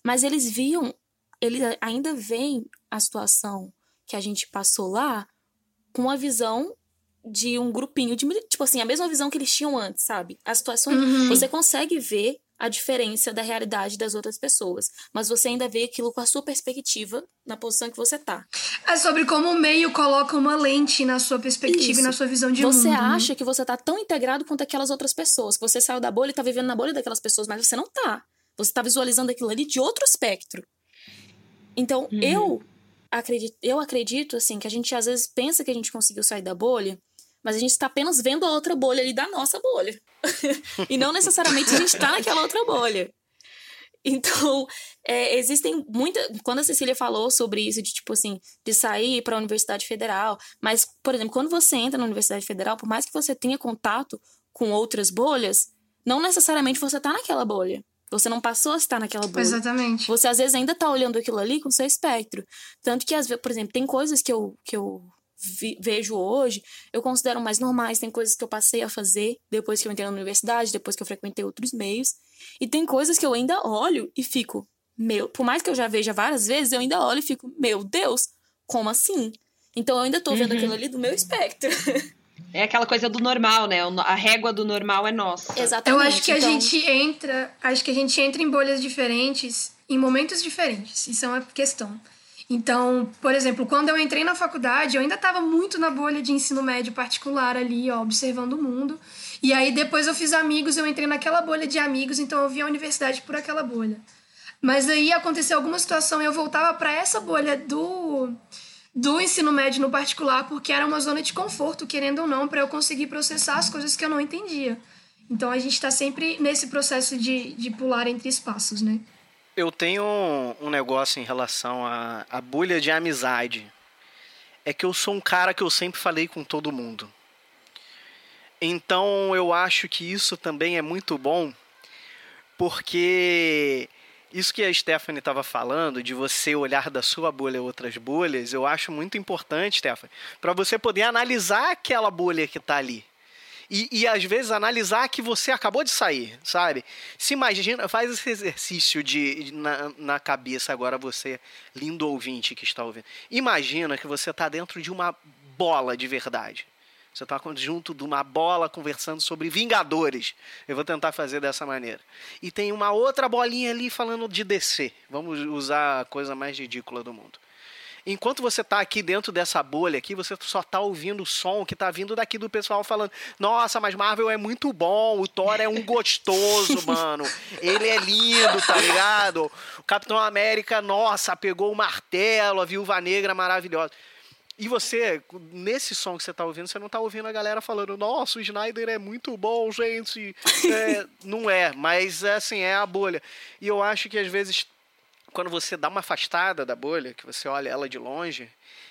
Mas eles viam, eles ainda veem a situação que a gente passou lá com a visão de um grupinho de tipo assim, a mesma visão que eles tinham antes, sabe? As situações, uhum. você consegue ver a diferença da realidade das outras pessoas, mas você ainda vê aquilo com a sua perspectiva na posição que você tá. É sobre como o meio coloca uma lente na sua perspectiva Isso. e na sua visão de você mundo. Você né? acha né? que você tá tão integrado quanto aquelas outras pessoas, que você saiu da bolha e tá vivendo na bolha daquelas pessoas, mas você não tá. Você tá visualizando aquilo ali de outro espectro. Então, uhum. eu acredito, eu acredito assim que a gente às vezes pensa que a gente conseguiu sair da bolha, mas a gente está apenas vendo a outra bolha ali da nossa bolha. e não necessariamente a gente está naquela outra bolha. Então, é, existem muitas. Quando a Cecília falou sobre isso, de tipo assim, de sair para a Universidade Federal, mas, por exemplo, quando você entra na Universidade Federal, por mais que você tenha contato com outras bolhas, não necessariamente você está naquela bolha. Você não passou a estar naquela bolha. Exatamente. Você às vezes ainda está olhando aquilo ali com seu espectro. Tanto que, às vezes, por exemplo, tem coisas que eu, que eu vejo hoje, eu considero mais normais. Tem coisas que eu passei a fazer depois que eu entrei na universidade, depois que eu frequentei outros meios. E tem coisas que eu ainda olho e fico, meu, por mais que eu já veja várias vezes, eu ainda olho e fico, meu Deus, como assim? Então eu ainda tô vendo uhum. aquilo ali do meu espectro. É aquela coisa do normal, né? A régua do normal é nossa. Exatamente. Eu acho que então... a gente entra, acho que a gente entra em bolhas diferentes em momentos diferentes. Isso é uma questão. Então, por exemplo, quando eu entrei na faculdade, eu ainda estava muito na bolha de ensino médio particular ali, ó, observando o mundo. E aí depois eu fiz amigos, eu entrei naquela bolha de amigos, então eu vi a universidade por aquela bolha. Mas aí aconteceu alguma situação e eu voltava para essa bolha do do ensino médio no particular, porque era uma zona de conforto, querendo ou não, para eu conseguir processar as coisas que eu não entendia. Então a gente está sempre nesse processo de, de pular entre espaços, né? Eu tenho um, negócio em relação à, à bolha de amizade. É que eu sou um cara que eu sempre falei com todo mundo. Então eu acho que isso também é muito bom, porque isso que a Stephanie estava falando, de você olhar da sua bolha outras bolhas, eu acho muito importante, Stephanie, para você poder analisar aquela bolha que está ali. E, e às vezes analisar que você acabou de sair, sabe? Se imagina, faz esse exercício de na, na cabeça agora você, lindo ouvinte que está ouvindo. Imagina que você está dentro de uma bola de verdade. Você está junto de uma bola conversando sobre Vingadores. Eu vou tentar fazer dessa maneira. E tem uma outra bolinha ali falando de DC. Vamos usar a coisa mais ridícula do mundo. Enquanto você está aqui dentro dessa bolha aqui, você só está ouvindo o som que está vindo daqui do pessoal falando: Nossa, mas Marvel é muito bom, o Thor é um gostoso, mano. Ele é lindo, tá ligado? O Capitão América, nossa, pegou o martelo, a Viúva Negra maravilhosa. E você, nesse som que você está ouvindo, você não está ouvindo a galera falando, nossa, o Snyder é muito bom, gente. É, não é, mas assim, é a bolha. E eu acho que às vezes quando você dá uma afastada da bolha, que você olha ela de longe,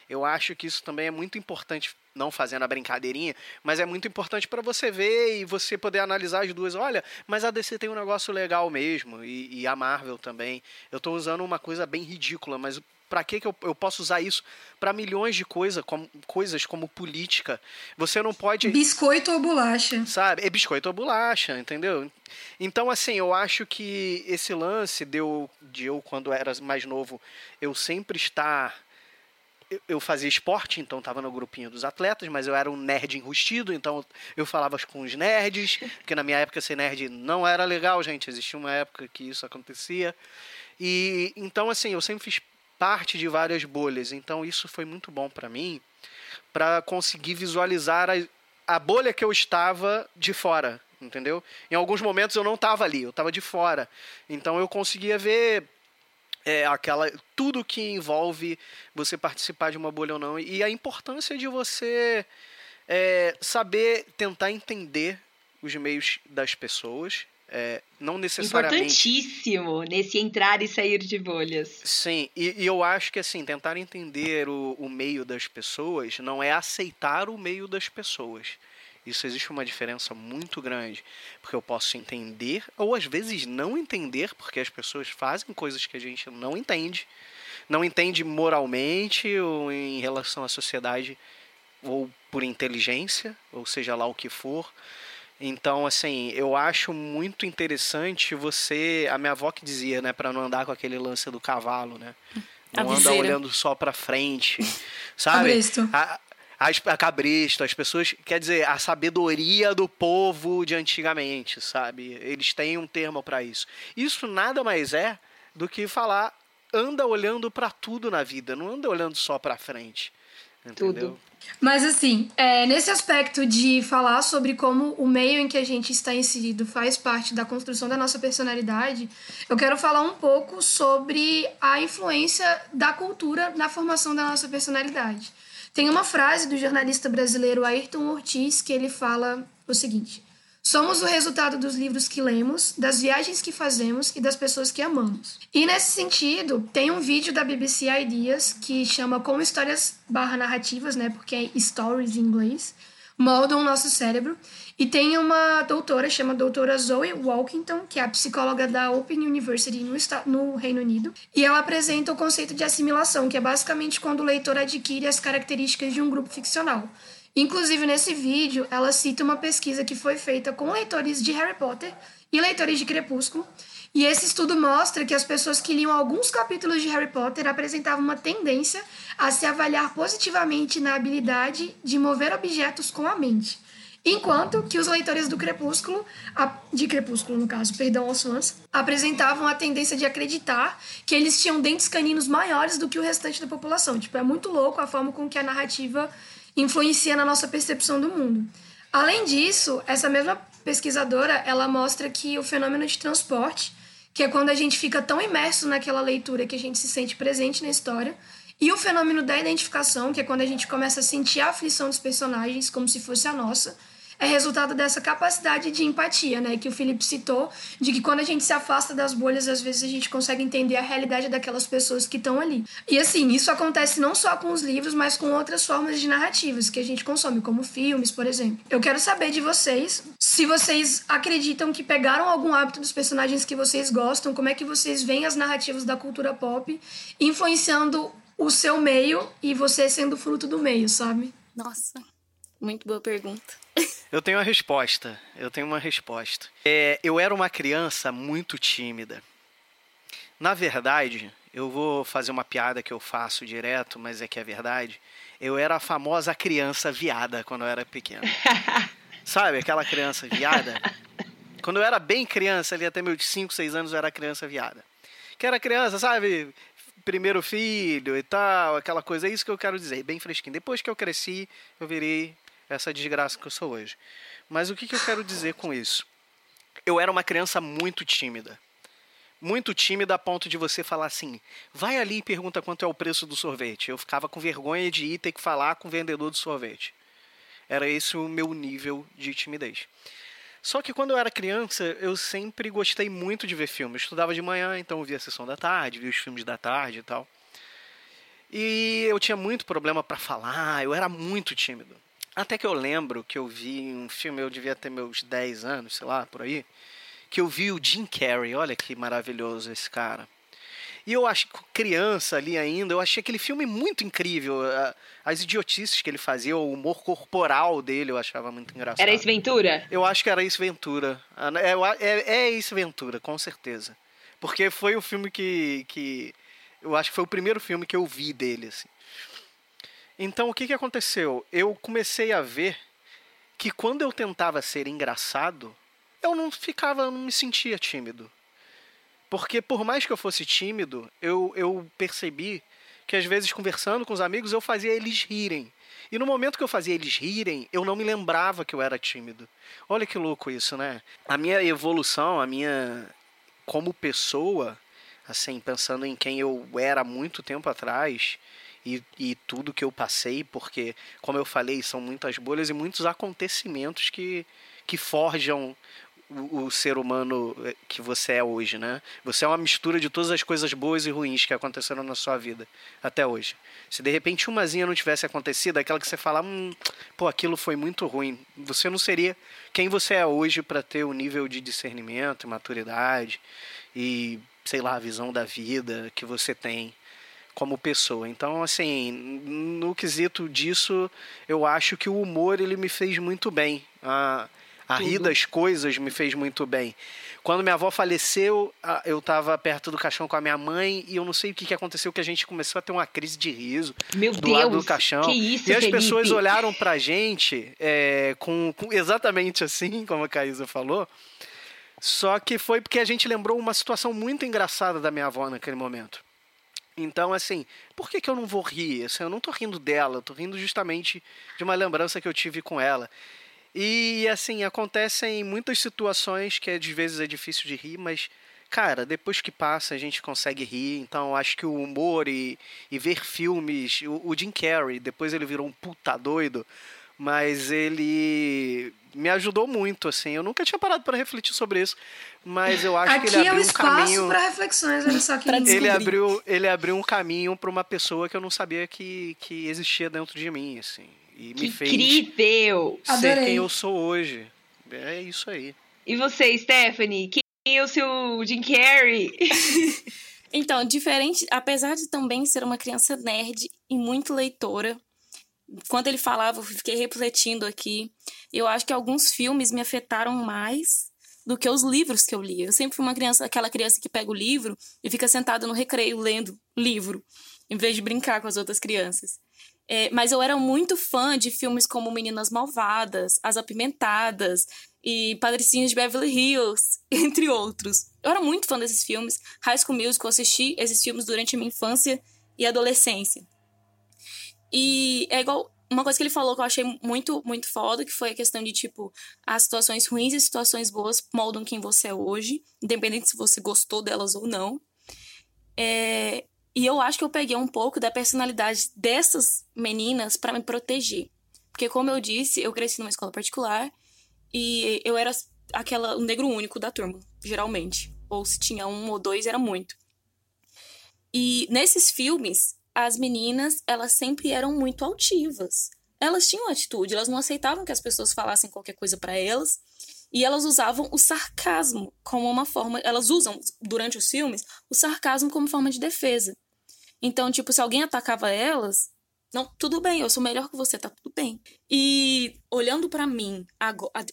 eu acho que isso também é muito importante, não fazendo a brincadeirinha, mas é muito importante para você ver e você poder analisar as duas. Olha, mas a DC tem um negócio legal mesmo, e, e a Marvel também. Eu estou usando uma coisa bem ridícula, mas para que, que eu, eu posso usar isso para milhões de coisa, como, coisas como política? Você não pode. Biscoito ou bolacha? Sabe? É biscoito ou bolacha, entendeu? Então, assim, eu acho que esse lance deu de eu, quando era mais novo, eu sempre estar. Eu fazia esporte, então estava no grupinho dos atletas, mas eu era um nerd enrustido, então eu falava com os nerds, porque na minha época ser nerd não era legal, gente. Existia uma época que isso acontecia. E então, assim, eu sempre fiz parte de várias bolhas. Então isso foi muito bom para mim, para conseguir visualizar a, a bolha que eu estava de fora, entendeu? Em alguns momentos eu não estava ali, eu estava de fora. Então eu conseguia ver é, aquela tudo que envolve você participar de uma bolha ou não e a importância de você é, saber tentar entender os meios das pessoas é, não necessariamente. Importantíssimo nesse entrar e sair de bolhas. Sim, e, e, eu acho que assim, tentar entender o, o meio das pessoas não é aceitar o meio das pessoas. Isso existe uma diferença muito grande. Porque eu posso entender, ou às vezes não entender, porque as pessoas fazem coisas que a gente não entende. Não entende moralmente ou em relação à sociedade ou por inteligência, ou seja lá o que for. Então, assim, eu acho muito interessante você. A minha avó que dizia, né, para não andar com aquele lance do cavalo, né? Não anda olhando só para frente, sabe? A, a, a cabresto, as pessoas, quer dizer, a sabedoria do povo de antigamente, sabe? Eles têm um termo para isso. Isso nada mais é do que falar anda olhando para tudo na vida, não anda olhando só para frente. Entendeu? Tudo. Mas assim, é, nesse aspecto de falar sobre como o meio em que a gente está inserido faz parte da construção da nossa personalidade, eu quero falar um pouco sobre a influência da cultura na formação da nossa personalidade. Tem uma frase do jornalista brasileiro Ayrton Ortiz que ele fala o seguinte: Somos o resultado dos livros que lemos, das viagens que fazemos e das pessoas que amamos. E nesse sentido, tem um vídeo da BBC Ideas que chama Como Histórias barra Narrativas, né? Porque é Stories em inglês, moldam o nosso cérebro. E tem uma doutora, chama doutora Zoe Walkington, que é a psicóloga da Open University no, no Reino Unido. E ela apresenta o conceito de assimilação, que é basicamente quando o leitor adquire as características de um grupo ficcional. Inclusive, nesse vídeo, ela cita uma pesquisa que foi feita com leitores de Harry Potter e leitores de Crepúsculo. E esse estudo mostra que as pessoas que liam alguns capítulos de Harry Potter apresentavam uma tendência a se avaliar positivamente na habilidade de mover objetos com a mente. Enquanto que os leitores do Crepúsculo, de Crepúsculo no caso, perdão aos fãs, apresentavam a tendência de acreditar que eles tinham dentes caninos maiores do que o restante da população. Tipo, é muito louco a forma com que a narrativa influencia na nossa percepção do mundo. Além disso, essa mesma pesquisadora, ela mostra que o fenômeno de transporte, que é quando a gente fica tão imerso naquela leitura que a gente se sente presente na história, e o fenômeno da identificação, que é quando a gente começa a sentir a aflição dos personagens como se fosse a nossa, é resultado dessa capacidade de empatia, né, que o Felipe citou, de que quando a gente se afasta das bolhas, às vezes a gente consegue entender a realidade daquelas pessoas que estão ali. E assim, isso acontece não só com os livros, mas com outras formas de narrativas que a gente consome, como filmes, por exemplo. Eu quero saber de vocês se vocês acreditam que pegaram algum hábito dos personagens que vocês gostam, como é que vocês veem as narrativas da cultura pop influenciando o seu meio e você sendo fruto do meio, sabe? Nossa, muito boa pergunta. Eu tenho uma resposta. Eu tenho uma resposta. É, eu era uma criança muito tímida. Na verdade, eu vou fazer uma piada que eu faço direto, mas é que é verdade. Eu era a famosa criança viada quando eu era pequeno. Sabe, aquela criança viada? Quando eu era bem criança, ali até meus 5, 6 anos, eu era criança viada. Que era criança, sabe? Primeiro filho e tal, aquela coisa. É isso que eu quero dizer, bem fresquinho. Depois que eu cresci, eu virei essa desgraça que eu sou hoje. Mas o que, que eu quero dizer com isso? Eu era uma criança muito tímida. Muito tímida a ponto de você falar assim: vai ali e pergunta quanto é o preço do sorvete. Eu ficava com vergonha de ir ter que falar com o vendedor do sorvete. Era esse o meu nível de timidez. Só que quando eu era criança, eu sempre gostei muito de ver filmes. Eu estudava de manhã, então eu via a sessão da tarde, via os filmes da tarde e tal. E eu tinha muito problema para falar, eu era muito tímido. Até que eu lembro que eu vi um filme, eu devia ter meus 10 anos, sei lá, por aí, que eu vi o Jim Carrey, olha que maravilhoso esse cara. E eu acho que criança ali ainda, eu achei aquele filme muito incrível. As idiotices que ele fazia, o humor corporal dele eu achava muito engraçado. Era Ace Ventura? Eu acho que era Ace Ventura. É, é, é Ace Ventura, com certeza. Porque foi o filme que, que. Eu acho que foi o primeiro filme que eu vi dele, assim. Então o que, que aconteceu? Eu comecei a ver que quando eu tentava ser engraçado, eu não ficava, não me sentia tímido. Porque por mais que eu fosse tímido, eu, eu percebi que às vezes conversando com os amigos eu fazia eles rirem. E no momento que eu fazia eles rirem, eu não me lembrava que eu era tímido. Olha que louco isso, né? A minha evolução, a minha como pessoa, assim, pensando em quem eu era muito tempo atrás, e, e tudo que eu passei, porque, como eu falei, são muitas bolhas e muitos acontecimentos que, que forjam o, o, ser humano eh, que você é hoje, né? Você é uma mistura de todas as coisas boas e ruins que aconteceram na sua vida até hoje. Se de repente umazinha não tivesse acontecido, aquela que você fala, hum, pô, aquilo foi muito ruim, você não seria quem você é hoje para ter o nível de discernimento, maturidade e, sei lá, a visão da vida que você tem como pessoa. Então, assim, no quesito disso, eu acho que o humor ele me fez muito bem. A, a rir das coisas me fez muito bem. Quando minha avó faleceu, eu estava perto do caixão com a minha mãe e eu não sei o que, que aconteceu, que a gente começou a ter uma crise de riso Meu do Deus, lado do caixão. Que isso, e as Felipe? pessoas olharam pra gente é, com, com exatamente assim, como a Caísa falou. Só que foi porque a gente lembrou uma situação muito engraçada da minha avó naquele momento. Então, assim, por que, que eu não vou rir? Assim, eu não tô rindo dela, eu tô rindo justamente de uma lembrança que eu tive com ela. E, assim, acontecem muitas situações que às vezes é difícil de rir, mas, cara, depois que passa a gente consegue rir. Então, acho que o humor e, e ver filmes. O, o Jim Carrey, depois ele virou um puta doido, mas ele me ajudou muito, assim. Eu nunca tinha parado para refletir sobre isso, mas eu acho Aqui que ele é o abriu um espaço caminho. para reflexões, olha só que. Ele abriu, ele abriu um caminho para uma pessoa que eu não sabia que, que existia dentro de mim, assim. E Que me fez incrível! ser Adorei. quem eu sou hoje. É isso aí. E você, Stephanie? Quem é o seu Jim Carrey? Então, diferente, apesar de também ser uma criança nerd e muito leitora, quando ele falava, eu fiquei refletindo aqui. Eu acho que alguns filmes me afetaram mais do que os livros que eu li. Eu sempre fui uma criança, aquela criança que pega o livro e fica sentada no recreio lendo livro, em vez de brincar com as outras crianças. É, mas eu era muito fã de filmes como Meninas Malvadas, As Apimentadas e Patricinhos de Beverly Hills, entre outros. Eu era muito fã desses filmes. High School Musical, assisti esses filmes durante a minha infância e adolescência. E é igual uma coisa que ele falou que eu achei muito, muito foda, que foi a questão de, tipo, as situações ruins e situações boas moldam quem você é hoje, independente se você gostou delas ou não. É, e eu acho que eu peguei um pouco da personalidade dessas meninas para me proteger. Porque, como eu disse, eu cresci numa escola particular e eu era aquela, o negro único da turma, geralmente. Ou se tinha um ou dois, era muito. E nesses filmes, as meninas, elas sempre eram muito altivas. Elas tinham atitude, elas não aceitavam que as pessoas falassem qualquer coisa para elas. E elas usavam o sarcasmo como uma forma. Elas usam, durante os filmes, o sarcasmo como forma de defesa. Então, tipo, se alguém atacava elas, não, tudo bem, eu sou melhor que você, tá tudo bem. E olhando para mim,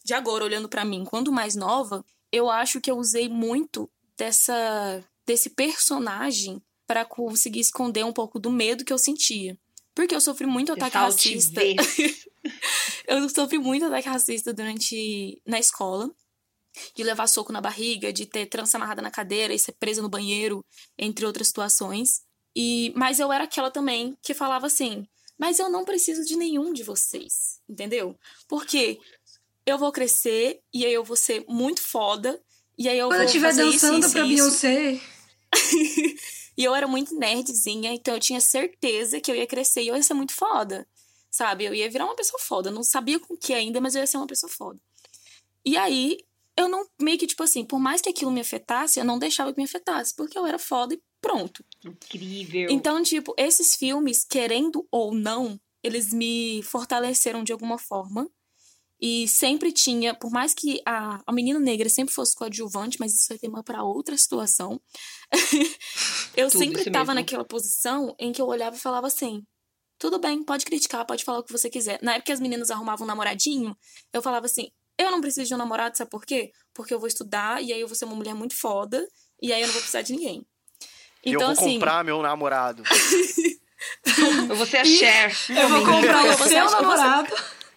de agora olhando para mim, quando mais nova, eu acho que eu usei muito dessa desse personagem para conseguir esconder um pouco do medo que eu sentia. Porque eu sofri muito ataque Essa racista. eu sofri muito ataque racista durante na escola. De levar soco na barriga, de ter trança amarrada na cadeira e ser presa no banheiro, entre outras situações. E mas eu era aquela também que falava assim: "Mas eu não preciso de nenhum de vocês", entendeu? Porque eu vou crescer e aí eu vou ser muito foda e aí eu Quando vou eu estiver dançando isso, pra isso. Beyoncé, E eu era muito nerdzinha, então eu tinha certeza que eu ia crescer e eu ia ser muito foda. Sabe? Eu ia virar uma pessoa foda. Eu não sabia com o que ainda, mas eu ia ser uma pessoa foda. E aí, eu não. Meio que, tipo assim, por mais que aquilo me afetasse, eu não deixava que me afetasse, porque eu era foda e pronto. Incrível. Então, tipo, esses filmes, querendo ou não, eles me fortaleceram de alguma forma. E sempre tinha, por mais que a, a menina negra sempre fosse coadjuvante, mas isso é tema para outra situação. eu Tudo sempre isso tava mesmo. naquela posição em que eu olhava e falava assim: tudo bem, pode criticar, pode falar o que você quiser. Na época que as meninas arrumavam um namoradinho, eu falava assim: eu não preciso de um namorado, sabe por quê? Porque eu vou estudar e aí eu vou ser uma mulher muito foda e aí eu não vou precisar de ninguém. E eu Então, vou assim, comprar meu namorado. Eu vou ser a Cher. eu vou comprar o seu ser-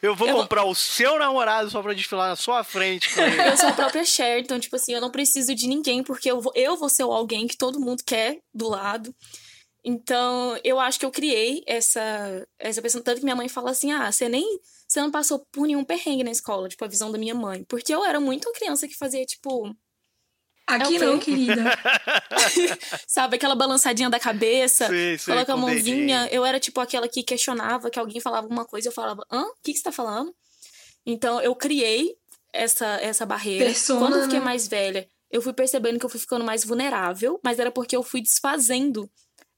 eu vou. Eu Eu vou- comprar o seu namorado só pra desfilar na sua frente. Eu sou a própria Cher, então, tipo assim, eu não preciso de ninguém, porque eu vou, eu vou ser o alguém que todo mundo quer do lado. Então, eu acho que eu criei essa, essa pessoa. Tanto que minha mãe fala assim: ah, você nem. Você não passou por nenhum perrengue na escola, tipo, a visão da minha mãe. Porque eu era muito uma criança que fazia, tipo, Aqui É não, quê? querida. sabe, aquela balançadinha da cabeça, Sei, sei, coloca a mãozinha. dedinho. Eu era, tipo, aquela que questionava que alguém falava alguma coisa, eu falava, hã? O que, que você tá falando? Então, eu criei essa, essa barreira. Persona, Quando eu fiquei né? mais velha, eu fui percebendo que eu fui ficando mais vulnerável, mas era porque eu fui desfazendo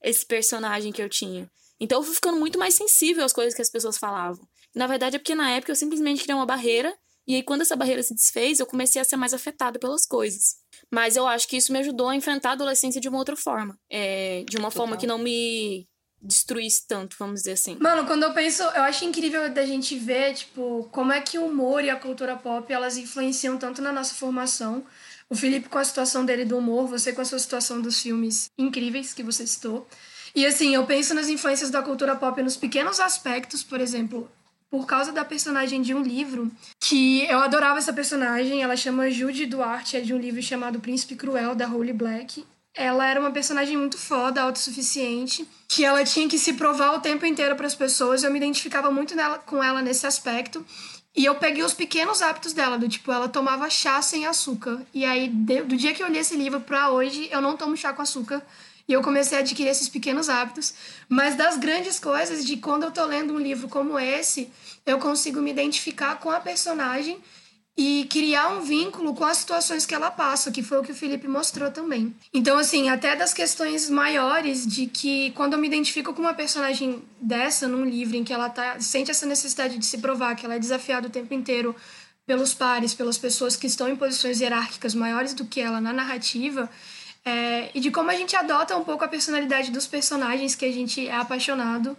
esse personagem que eu tinha. Então, eu fui ficando muito mais sensível às coisas que as pessoas falavam. Na verdade, é porque na época eu simplesmente criei uma barreira E aí, quando essa barreira se desfez, eu comecei a ser mais afetada pelas coisas. Mas eu acho que isso me ajudou a enfrentar a adolescência de uma outra forma. É, de uma Total. forma que não me destruísse tanto, vamos dizer assim. Mano, quando eu penso, eu acho incrível da gente ver, tipo, como é que o humor e a cultura pop, elas influenciam tanto na nossa formação. O Felipe com a situação dele do humor, você com a sua situação dos filmes incríveis que você citou. E assim, eu penso nas influências da cultura pop nos pequenos aspectos, por exemplo, por causa da personagem de um livro que eu adorava essa personagem, ela chama Judy Duarte, é de um livro chamado Príncipe Cruel da Holly Black ela era uma personagem muito foda, autossuficiente, que ela tinha que se provar o tempo inteiro para as pessoas. Eu me identificava muito nela, com ela nesse aspecto. E eu peguei os pequenos hábitos dela, do tipo, ela tomava chá sem açúcar. E aí, do dia que eu li esse livro para hoje, eu não tomo chá com açúcar. E eu comecei a adquirir esses pequenos hábitos. Mas das grandes coisas, de quando eu tô lendo um livro como esse, eu consigo me identificar com a personagem e criar um vínculo com as situações que ela passa, que foi o que o Felipe mostrou também. Então, assim, até das questões maiores de que quando eu me identifico com uma personagem dessa num livro em que ela tá, sente essa necessidade de se provar, que ela é desafiada o tempo inteiro pelos pares, pelas pessoas que estão em posições hierárquicas maiores do que ela na narrativa, é, e de como a gente adota um pouco a personalidade dos personagens que a gente é apaixonado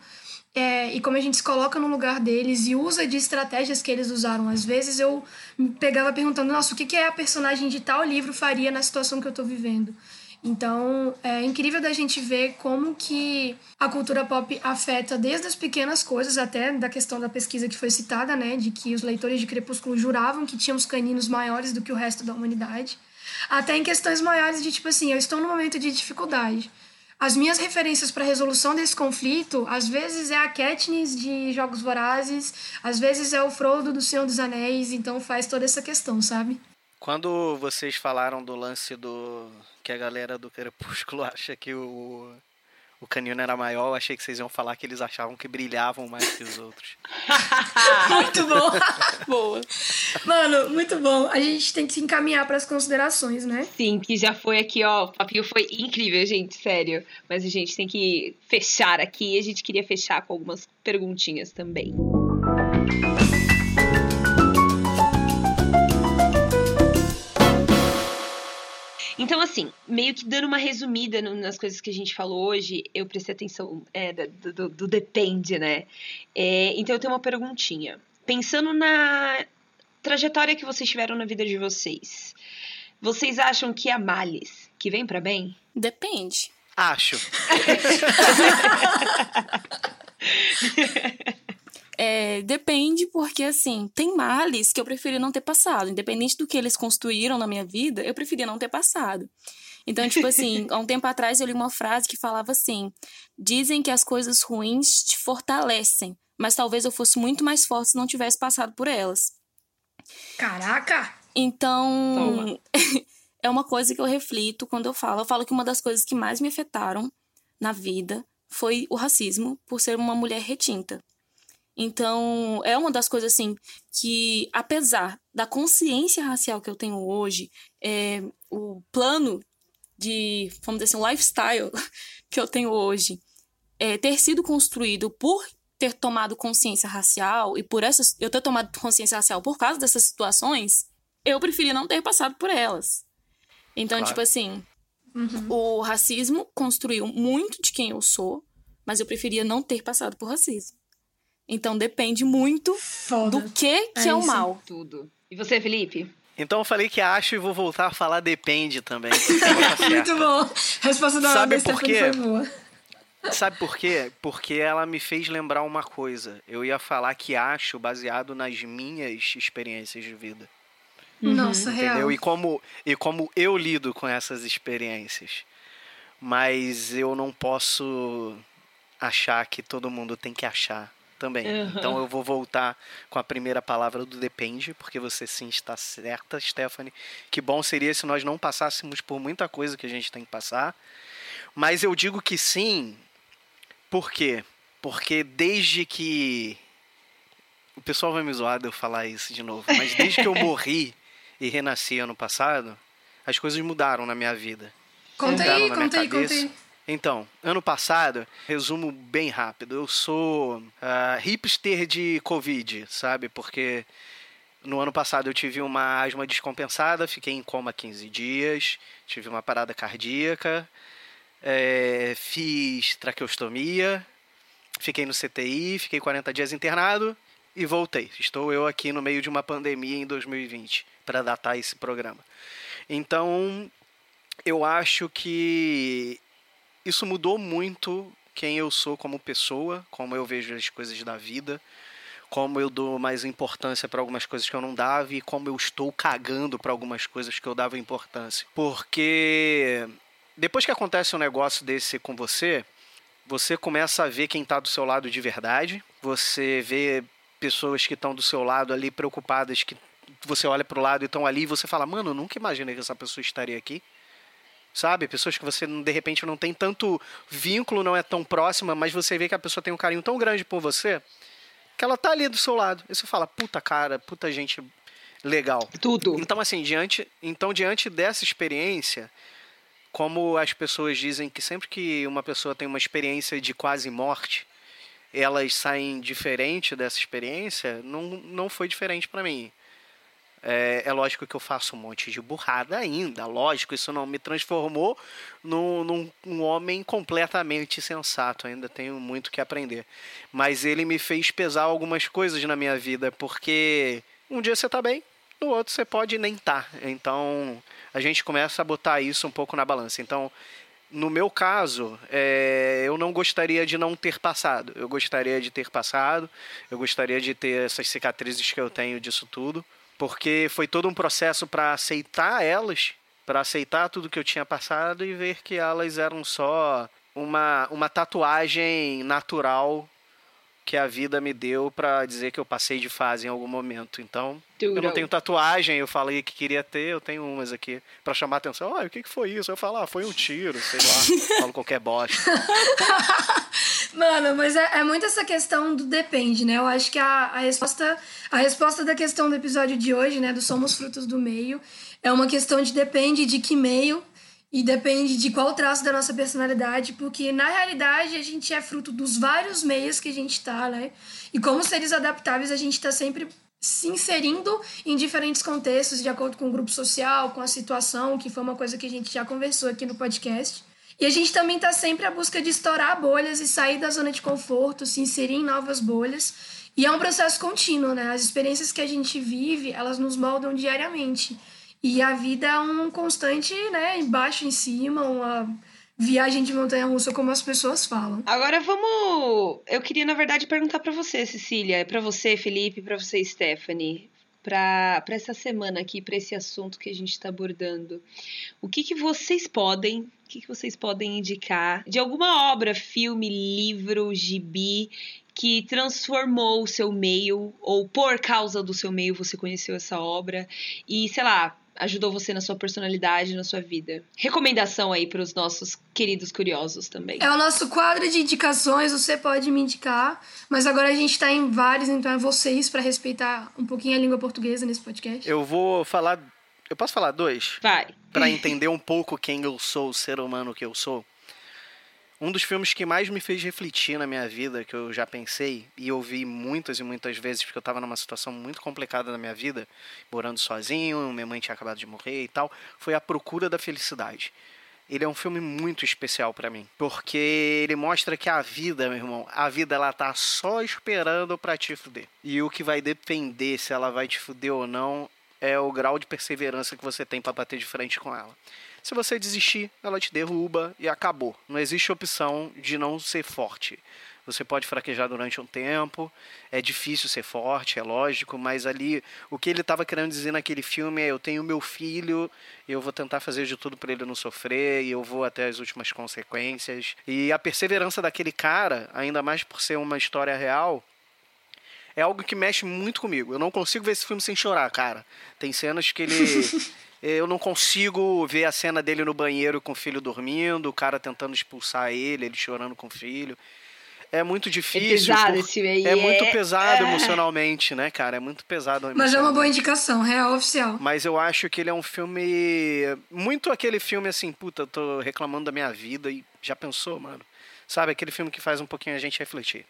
é, e como a gente se coloca no lugar deles e usa de estratégias que eles usaram. Às vezes eu me pegava perguntando, nossa, o que, que a personagem de tal livro faria na situação que eu estou vivendo? Então, é incrível da gente ver como que a cultura pop afeta desde as pequenas coisas até da questão da pesquisa que foi citada, né, de que os leitores de Crepúsculo juravam que tinham os caninos maiores do que o resto da humanidade, até em questões maiores de tipo assim, eu estou num momento de dificuldade. As minhas referências para resolução desse conflito, às vezes é a Katniss de Jogos Vorazes, às vezes é o Frodo do Senhor dos Anéis, então faz toda essa questão, sabe? Quando vocês falaram do lance do que a galera do Crepúsculo acha que o o canino era maior, eu achei que vocês iam falar que eles achavam que brilhavam mais que os outros. muito bom. Boa. Mano, muito bom. A gente tem que se encaminhar para as considerações, né? Sim, que já foi aqui, ó. O papinho foi incrível, gente, sério. Mas a gente tem que fechar aqui. A gente queria fechar com algumas perguntinhas também. Então, assim, meio que dando uma resumida nas coisas que a gente falou hoje, eu prestei atenção é, do, do, do, depende, né? É, então, eu tenho uma perguntinha. Pensando na trajetória que vocês tiveram na vida de vocês, vocês acham que há males que vem para bem? Depende. Acho. É, depende, porque assim, tem males que eu preferi não ter passado. Independente do que eles construíram na minha vida, eu preferia não ter passado. Então, tipo assim, há um tempo atrás eu li uma frase que falava assim: dizem que as coisas ruins te fortalecem, mas talvez eu fosse muito mais forte se não tivesse passado por elas. Caraca! Então, é uma coisa que eu reflito quando eu falo. Eu falo que uma das coisas que mais me afetaram na vida foi o racismo por ser uma mulher retinta. Então, é uma das coisas assim que, apesar da consciência racial que eu tenho hoje, é, o plano de, vamos dizer assim, um lifestyle que eu tenho hoje, é, ter sido construído por ter tomado consciência racial e por essas, eu ter tomado consciência racial por causa dessas situações, eu preferia não ter passado por elas. Então, claro. tipo assim, uhum. o racismo construiu muito de quem eu sou, mas eu preferia não ter passado por racismo. Então depende muito Foda. do que, que é, é o mal. Tudo. E você, Felipe? Então eu falei que acho e vou voltar a falar depende também. muito bom. Resposta da Sabe por quê? Sabe por quê? Porque ela me fez lembrar uma coisa. Eu ia falar que acho baseado nas minhas experiências de vida. Uhum. Nossa, Entendeu? real. E como, e como eu lido com essas experiências. Mas eu não posso achar que todo mundo tem que achar também. Uhum. Então eu vou voltar com a primeira palavra do depende, porque você sim está certa, Stephanie. Que bom seria se nós não passássemos por muita coisa que a gente tem que passar. Mas eu digo que sim, por quê? Porque desde que. O pessoal vai me zoar de eu falar isso de novo, mas desde que eu morri e renasci ano passado, as coisas mudaram na minha vida. Conta aí, conta aí, conta aí. Então, ano passado, resumo bem rápido, eu sou uh, hipster de Covid, sabe? Porque No ano passado eu tive uma asma descompensada, fiquei em coma 15 dias, tive uma parada cardíaca, é, fiz traqueostomia, fiquei no CTI, fiquei 40 dias internado e voltei. Estou eu aqui no meio de uma pandemia em 2020 para datar esse programa. Então, eu acho que isso mudou muito quem eu sou como pessoa, como eu vejo as coisas da vida, como eu dou mais importância para algumas coisas que eu não dava e como eu estou cagando para algumas coisas que eu dava importância. Porque depois que acontece um negócio desse com você, você começa a ver quem está do seu lado de verdade, você vê pessoas que estão do seu lado ali preocupadas que você olha para o lado e estão ali e você fala, mano, eu nunca imaginei que essa pessoa estaria aqui. Sabe? Pessoas que você de repente não tem tanto vínculo, não é tão próxima, mas você vê que a pessoa tem um carinho tão grande por você que ela tá ali do seu lado. E você fala, puta cara, puta gente legal. Tudo. Então, assim, diante, então, diante dessa experiência, como as pessoas dizem que sempre que uma pessoa tem uma experiência de quase morte, elas saem diferente dessa experiência, não, não foi diferente para mim. É, é, lógico que eu faço um monte de burrada ainda, lógico, isso não me transformou num, num um homem completamente sensato, ainda tenho muito que aprender. Mas ele me fez pesar algumas coisas na minha vida, porque um dia você tá bem, no outro você pode nem. Tá. Então a gente começa a botar isso um pouco na balança. Então, no meu caso, é, eu não gostaria de não ter passado. Eu gostaria de ter passado, eu gostaria de ter essas cicatrizes que eu tenho disso tudo porque foi todo um processo para aceitar elas, para aceitar tudo que eu tinha passado e ver que elas eram só uma, uma tatuagem natural que a vida me deu para dizer que eu passei de fase em algum momento. Então, eu não tenho tatuagem, eu falei que queria ter, eu tenho umas aqui para chamar a atenção. Ah, o que, que foi isso? Eu falo, ah, foi um tiro, sei lá, falo qualquer bosta. Mano, mas é, é muito essa questão do depende, né? Eu acho que a, a, resposta, a resposta da questão do episódio de hoje, né, do Somos Frutos do Meio, é uma questão de depende de que meio e depende de qual traço da nossa personalidade, porque na realidade a gente é fruto dos vários meios que a gente tá, né? E como seres adaptáveis, a gente tá sempre se inserindo em diferentes contextos, de acordo com o grupo social, com a situação, que foi uma coisa que a gente já conversou aqui no podcast. E a gente também está sempre à busca de estourar bolhas e sair da zona de conforto, se inserir em novas bolhas. E é um processo contínuo, né? As experiências que a gente vive, elas nos moldam diariamente. E a vida é um constante, né, embaixo em cima, uma viagem de montanha russa, como as pessoas falam. Agora vamos. Eu queria, na verdade, perguntar para você, Cecília, para você, Felipe, para você, Stephanie, para essa semana aqui, para esse assunto que a gente está abordando. O que, que vocês podem, o que, que vocês podem indicar de alguma obra, filme, livro, gibi que transformou o seu meio, ou por causa do seu meio você conheceu essa obra, e sei lá, ajudou você na sua personalidade, na sua vida. Recomendação aí para os nossos queridos curiosos também. É o nosso quadro de indicações, você pode me indicar, mas agora a gente está em vários, então é vocês para respeitar um pouquinho a língua portuguesa nesse podcast. Eu vou falar, eu posso falar dois? Vai. Para entender um pouco quem eu sou, o ser humano que eu sou. Um dos filmes que mais me fez refletir na minha vida, que eu já pensei e ouvi muitas e muitas vezes, porque eu estava numa situação muito complicada na minha vida, morando sozinho, minha mãe tinha acabado de morrer e tal, foi A Procura da Felicidade. Ele é um filme muito especial para mim, porque ele mostra que a vida, meu irmão, a vida ela tá só esperando para te fuder. E o que vai depender se ela vai te fuder ou não é o grau de perseverança que você tem para bater de frente com ela. Se você desistir, ela te derruba e acabou. Não existe opção de não ser forte. Você pode fraquejar durante um tempo, é difícil ser forte, é lógico, mas ali o que ele estava querendo dizer naquele filme é: eu tenho meu filho, eu vou tentar fazer de tudo para ele não sofrer, e eu vou até as últimas consequências. E a perseverança daquele cara, ainda mais por ser uma história real, é algo que mexe muito comigo. Eu não consigo ver esse filme sem chorar, cara. Tem cenas que ele Eu não consigo ver a cena dele no banheiro com o filho dormindo, o cara tentando expulsar ele, ele chorando com o filho. É muito é difícil. É pesado por... esse aí. É, é muito pesado é... emocionalmente, né, cara? É muito pesado Mas é uma boa indicação, real oficial. Mas eu acho que ele é um filme. Muito aquele filme assim, puta, eu tô reclamando da minha vida e já pensou, mano? Sabe? Aquele filme que faz um pouquinho a gente refletir.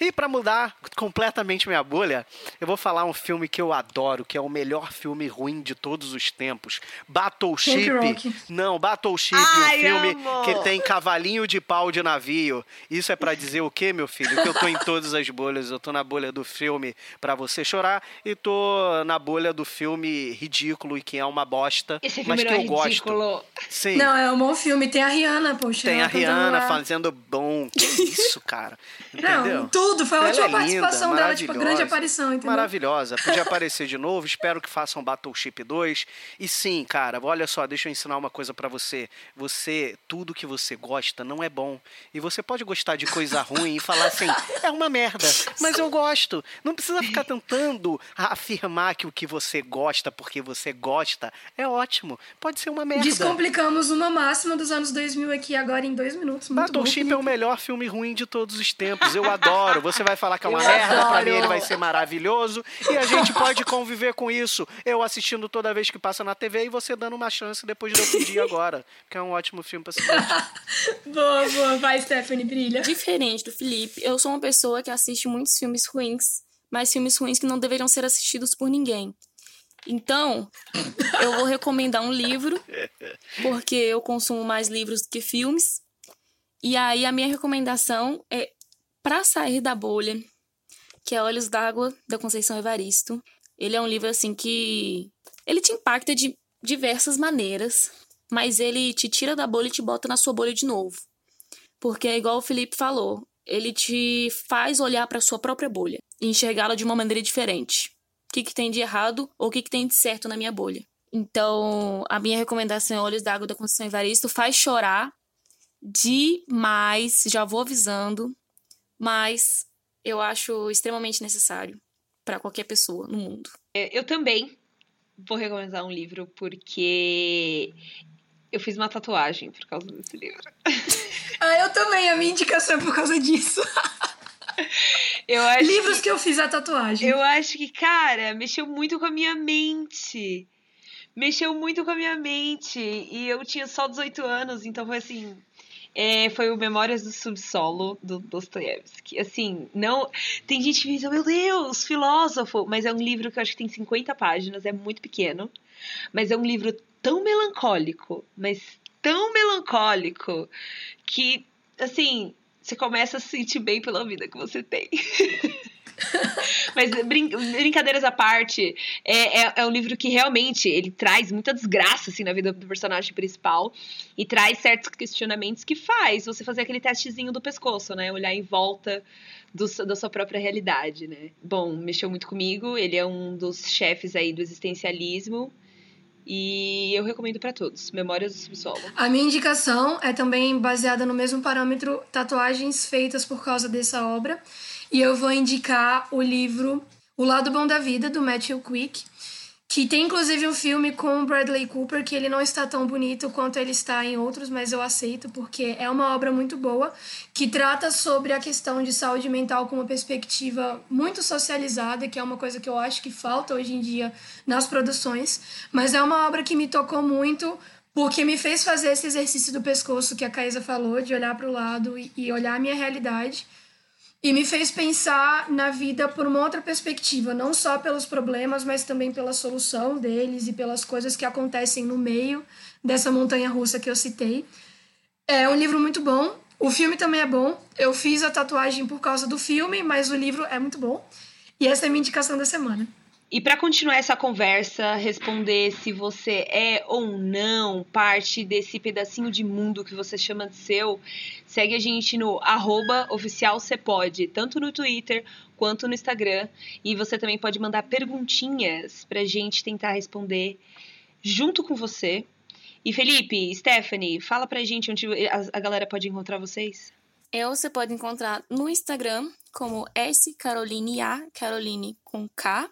E para mudar completamente minha bolha, eu vou falar um filme que eu adoro, que é o melhor filme ruim de todos os tempos. Battleship. Não, Battleship, Ai, um filme amo. que tem cavalinho de pau de navio. Isso é para dizer o quê, meu filho? Que eu tô em todas as bolhas. Eu tô na bolha do filme para você chorar e tô na bolha do filme ridículo e que é uma bosta, Esse mas que é eu ridículo. gosto. Sim. Não, é um bom filme. Tem a Rihanna, poxa. Tem a Rihanna fazendo bom. Que isso, cara. Entendeu? Não, tudo. Foi a última é participação linda, dela, tipo, grande aparição, entendeu? Maravilhosa. Podia aparecer de novo. Espero que façam Battleship 2. E sim, cara, olha só, deixa eu ensinar uma coisa para você. Você, tudo que você gosta não é bom. E você pode gostar de coisa ruim e falar assim, é uma merda, mas eu gosto. Não precisa ficar tentando afirmar que o que você gosta porque você gosta é ótimo. Pode ser uma merda. Descomplicamos uma máxima dos anos 2000 aqui agora em dois minutos. Muito Battleship é o melhor filme ruim de todos os tempos. Eu adoro. Você vai falar que é uma eu merda, adoro. pra mim ele vai ser maravilhoso. E a gente pode conviver com isso. Eu assistindo toda vez que passa na TV e você dando uma chance depois de eu pedir agora. Que é um ótimo filme pra se Boa, boa. Vai, Stephanie, brilha. Diferente do Felipe, eu sou uma pessoa que assiste muitos filmes ruins, mas filmes ruins que não deveriam ser assistidos por ninguém. Então, eu vou recomendar um livro, porque eu consumo mais livros do que filmes. E aí, a minha recomendação é Para Sair da Bolha, que é Olhos d'Água, da Conceição Evaristo. Ele é um livro, assim, que... Ele te impacta de diversas maneiras, mas ele te tira da bolha e te bota na sua bolha de novo. Porque é igual o Felipe falou, ele te faz olhar para sua própria bolha e enxergá-la de uma maneira diferente que, que tem de errado ou o que, que tem de certo na minha bolha. Então, a minha recomendação é Olhos d'Água da Conceição Evaristo faz chorar demais, já vou avisando, mas eu acho extremamente necessário para qualquer pessoa no mundo. É, eu também vou recomendar um livro porque eu fiz uma tatuagem por causa desse livro. ah, eu também, a minha indicação é por causa disso. Eu acho Livros que, que eu fiz a tatuagem. Eu acho que, cara, mexeu muito com a minha mente. Mexeu muito com a minha mente. E eu tinha só 18 anos, então foi assim. É, foi o Memórias do Subsolo, do Dostoiévski. Assim, não. Tem gente que pensa, meu Deus, filósofo! Mas é um livro que eu acho que tem 50 páginas, é muito pequeno. Mas é um livro tão melancólico, mas tão melancólico, que, assim, você começa a se sentir bem pela vida que você tem. Mas brin brincadeiras à parte, é, é, é, um livro que realmente ele traz muita desgraça assim, na vida do personagem principal e traz certos questionamentos que faz você fazer aquele testezinho do pescoço, né? Olhar em volta do, da sua própria realidade, né? Bom, mexeu muito comigo, ele é um dos chefes aí do existencialismo e eu recomendo para todos, Memórias do Subsolo. A minha indicação é também baseada no mesmo parâmetro, tatuagens feitas por causa dessa obra. E eu vou indicar o livro O Lado Bom da Vida, do Matthew Quick, que tem inclusive um filme com o Bradley Cooper, que ele não está tão bonito quanto ele está em outros, mas eu aceito porque é uma obra muito boa, que trata sobre a questão de saúde mental com uma perspectiva muito socializada, que é uma coisa que eu acho que falta hoje em dia nas produções, mas é uma obra que me tocou muito porque me fez fazer esse exercício do pescoço que a Caísa falou, de olhar para o lado e olhar a minha realidade e me fez pensar na vida por uma outra perspectiva, não só pelos problemas, mas também pela solução deles e pelas coisas que acontecem no meio dessa montanha russa que eu citei. É um livro muito bom. O filme também é bom. Eu fiz a tatuagem por causa do filme, mas o livro é muito bom. E essa é a minha indicação da semana. E para continuar essa conversa, responder se você é ou não parte desse pedacinho de mundo que você chama de seu, segue a gente no arroba oficialcepode, tanto no Twitter quanto no Instagram. E você também pode mandar perguntinhas pra gente tentar responder junto com você. E Felipe, Stephanie, fala pra gente onde a galera pode encontrar vocês. Eu você pode encontrar no Instagram como S Caroline A, Caroline com K,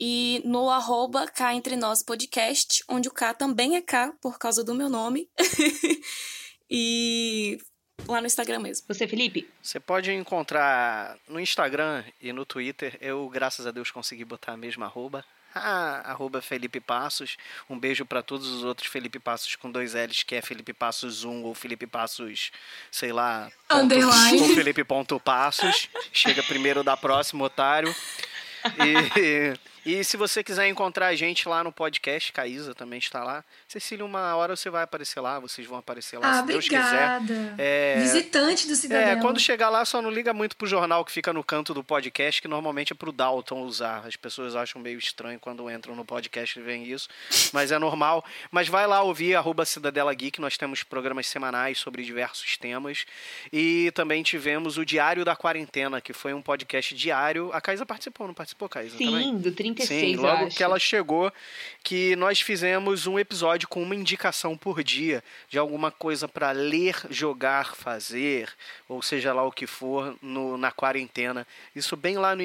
e no arroba cá entre nós podcast, onde o K também é K por causa do meu nome. e lá no Instagram mesmo. Você, Felipe? Você pode encontrar no Instagram e no Twitter. Eu, graças a Deus, consegui botar a mesma arroba. arroba Felipe Passos. Um beijo para todos os outros Felipe Passos com dois L's, que é Felipe Passos 1 ou Felipe Passos, sei lá, Underline. ou Felipe ponto Passos. Chega primeiro da próxima, otário. E, e se você quiser encontrar a gente lá no podcast, Caísa também está lá. Cecília, uma hora você vai aparecer lá, vocês vão aparecer lá, Ah, se Deus obrigada. quiser. É, Visitante do é, Cidadão. quando chegar lá, só não liga muito pro jornal que fica no canto do podcast, que normalmente é pro Dalton usar. As pessoas acham meio estranho quando entram no podcast e veem isso, mas é normal. Mas vai lá ouvir, arroba Cidadela Geek, nós temos programas semanais sobre diversos temas. E também tivemos o Diário da Quarentena, que foi um podcast diário. A Caísa participou, não participou, Caísa? também? Sim, do 36, Sim, logo acho. que ela chegou, que nós fizemos um episódio com uma indicação por dia de alguma coisa para ler, jogar, fazer, ou seja lá o que for, no, na quarentena. Isso bem lá no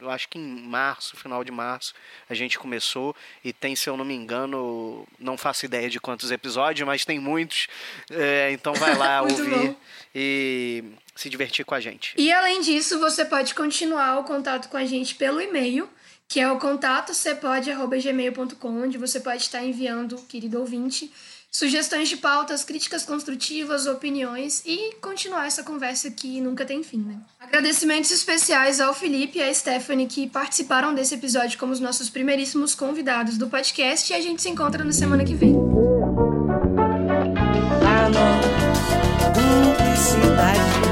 eu acho que em março, final de março, a gente começou e tem, se eu não me engano, não faço ideia de quantos episódios, mas tem muitos. É, então vai lá ouvir bom. e se divertir com a gente. E além disso, você pode continuar o contato com a gente pelo e-mail, que é o contato cepode.gmail.com, onde você pode estar enviando, querido ouvinte, sugestões de pautas, críticas construtivas, opiniões e continuar essa conversa que nunca tem fim, né? Agradecimentos especiais ao Felipe e à Stephanie que participaram desse episódio como os nossos primeiríssimos convidados do podcast e a gente se encontra na semana que vem. Publicidade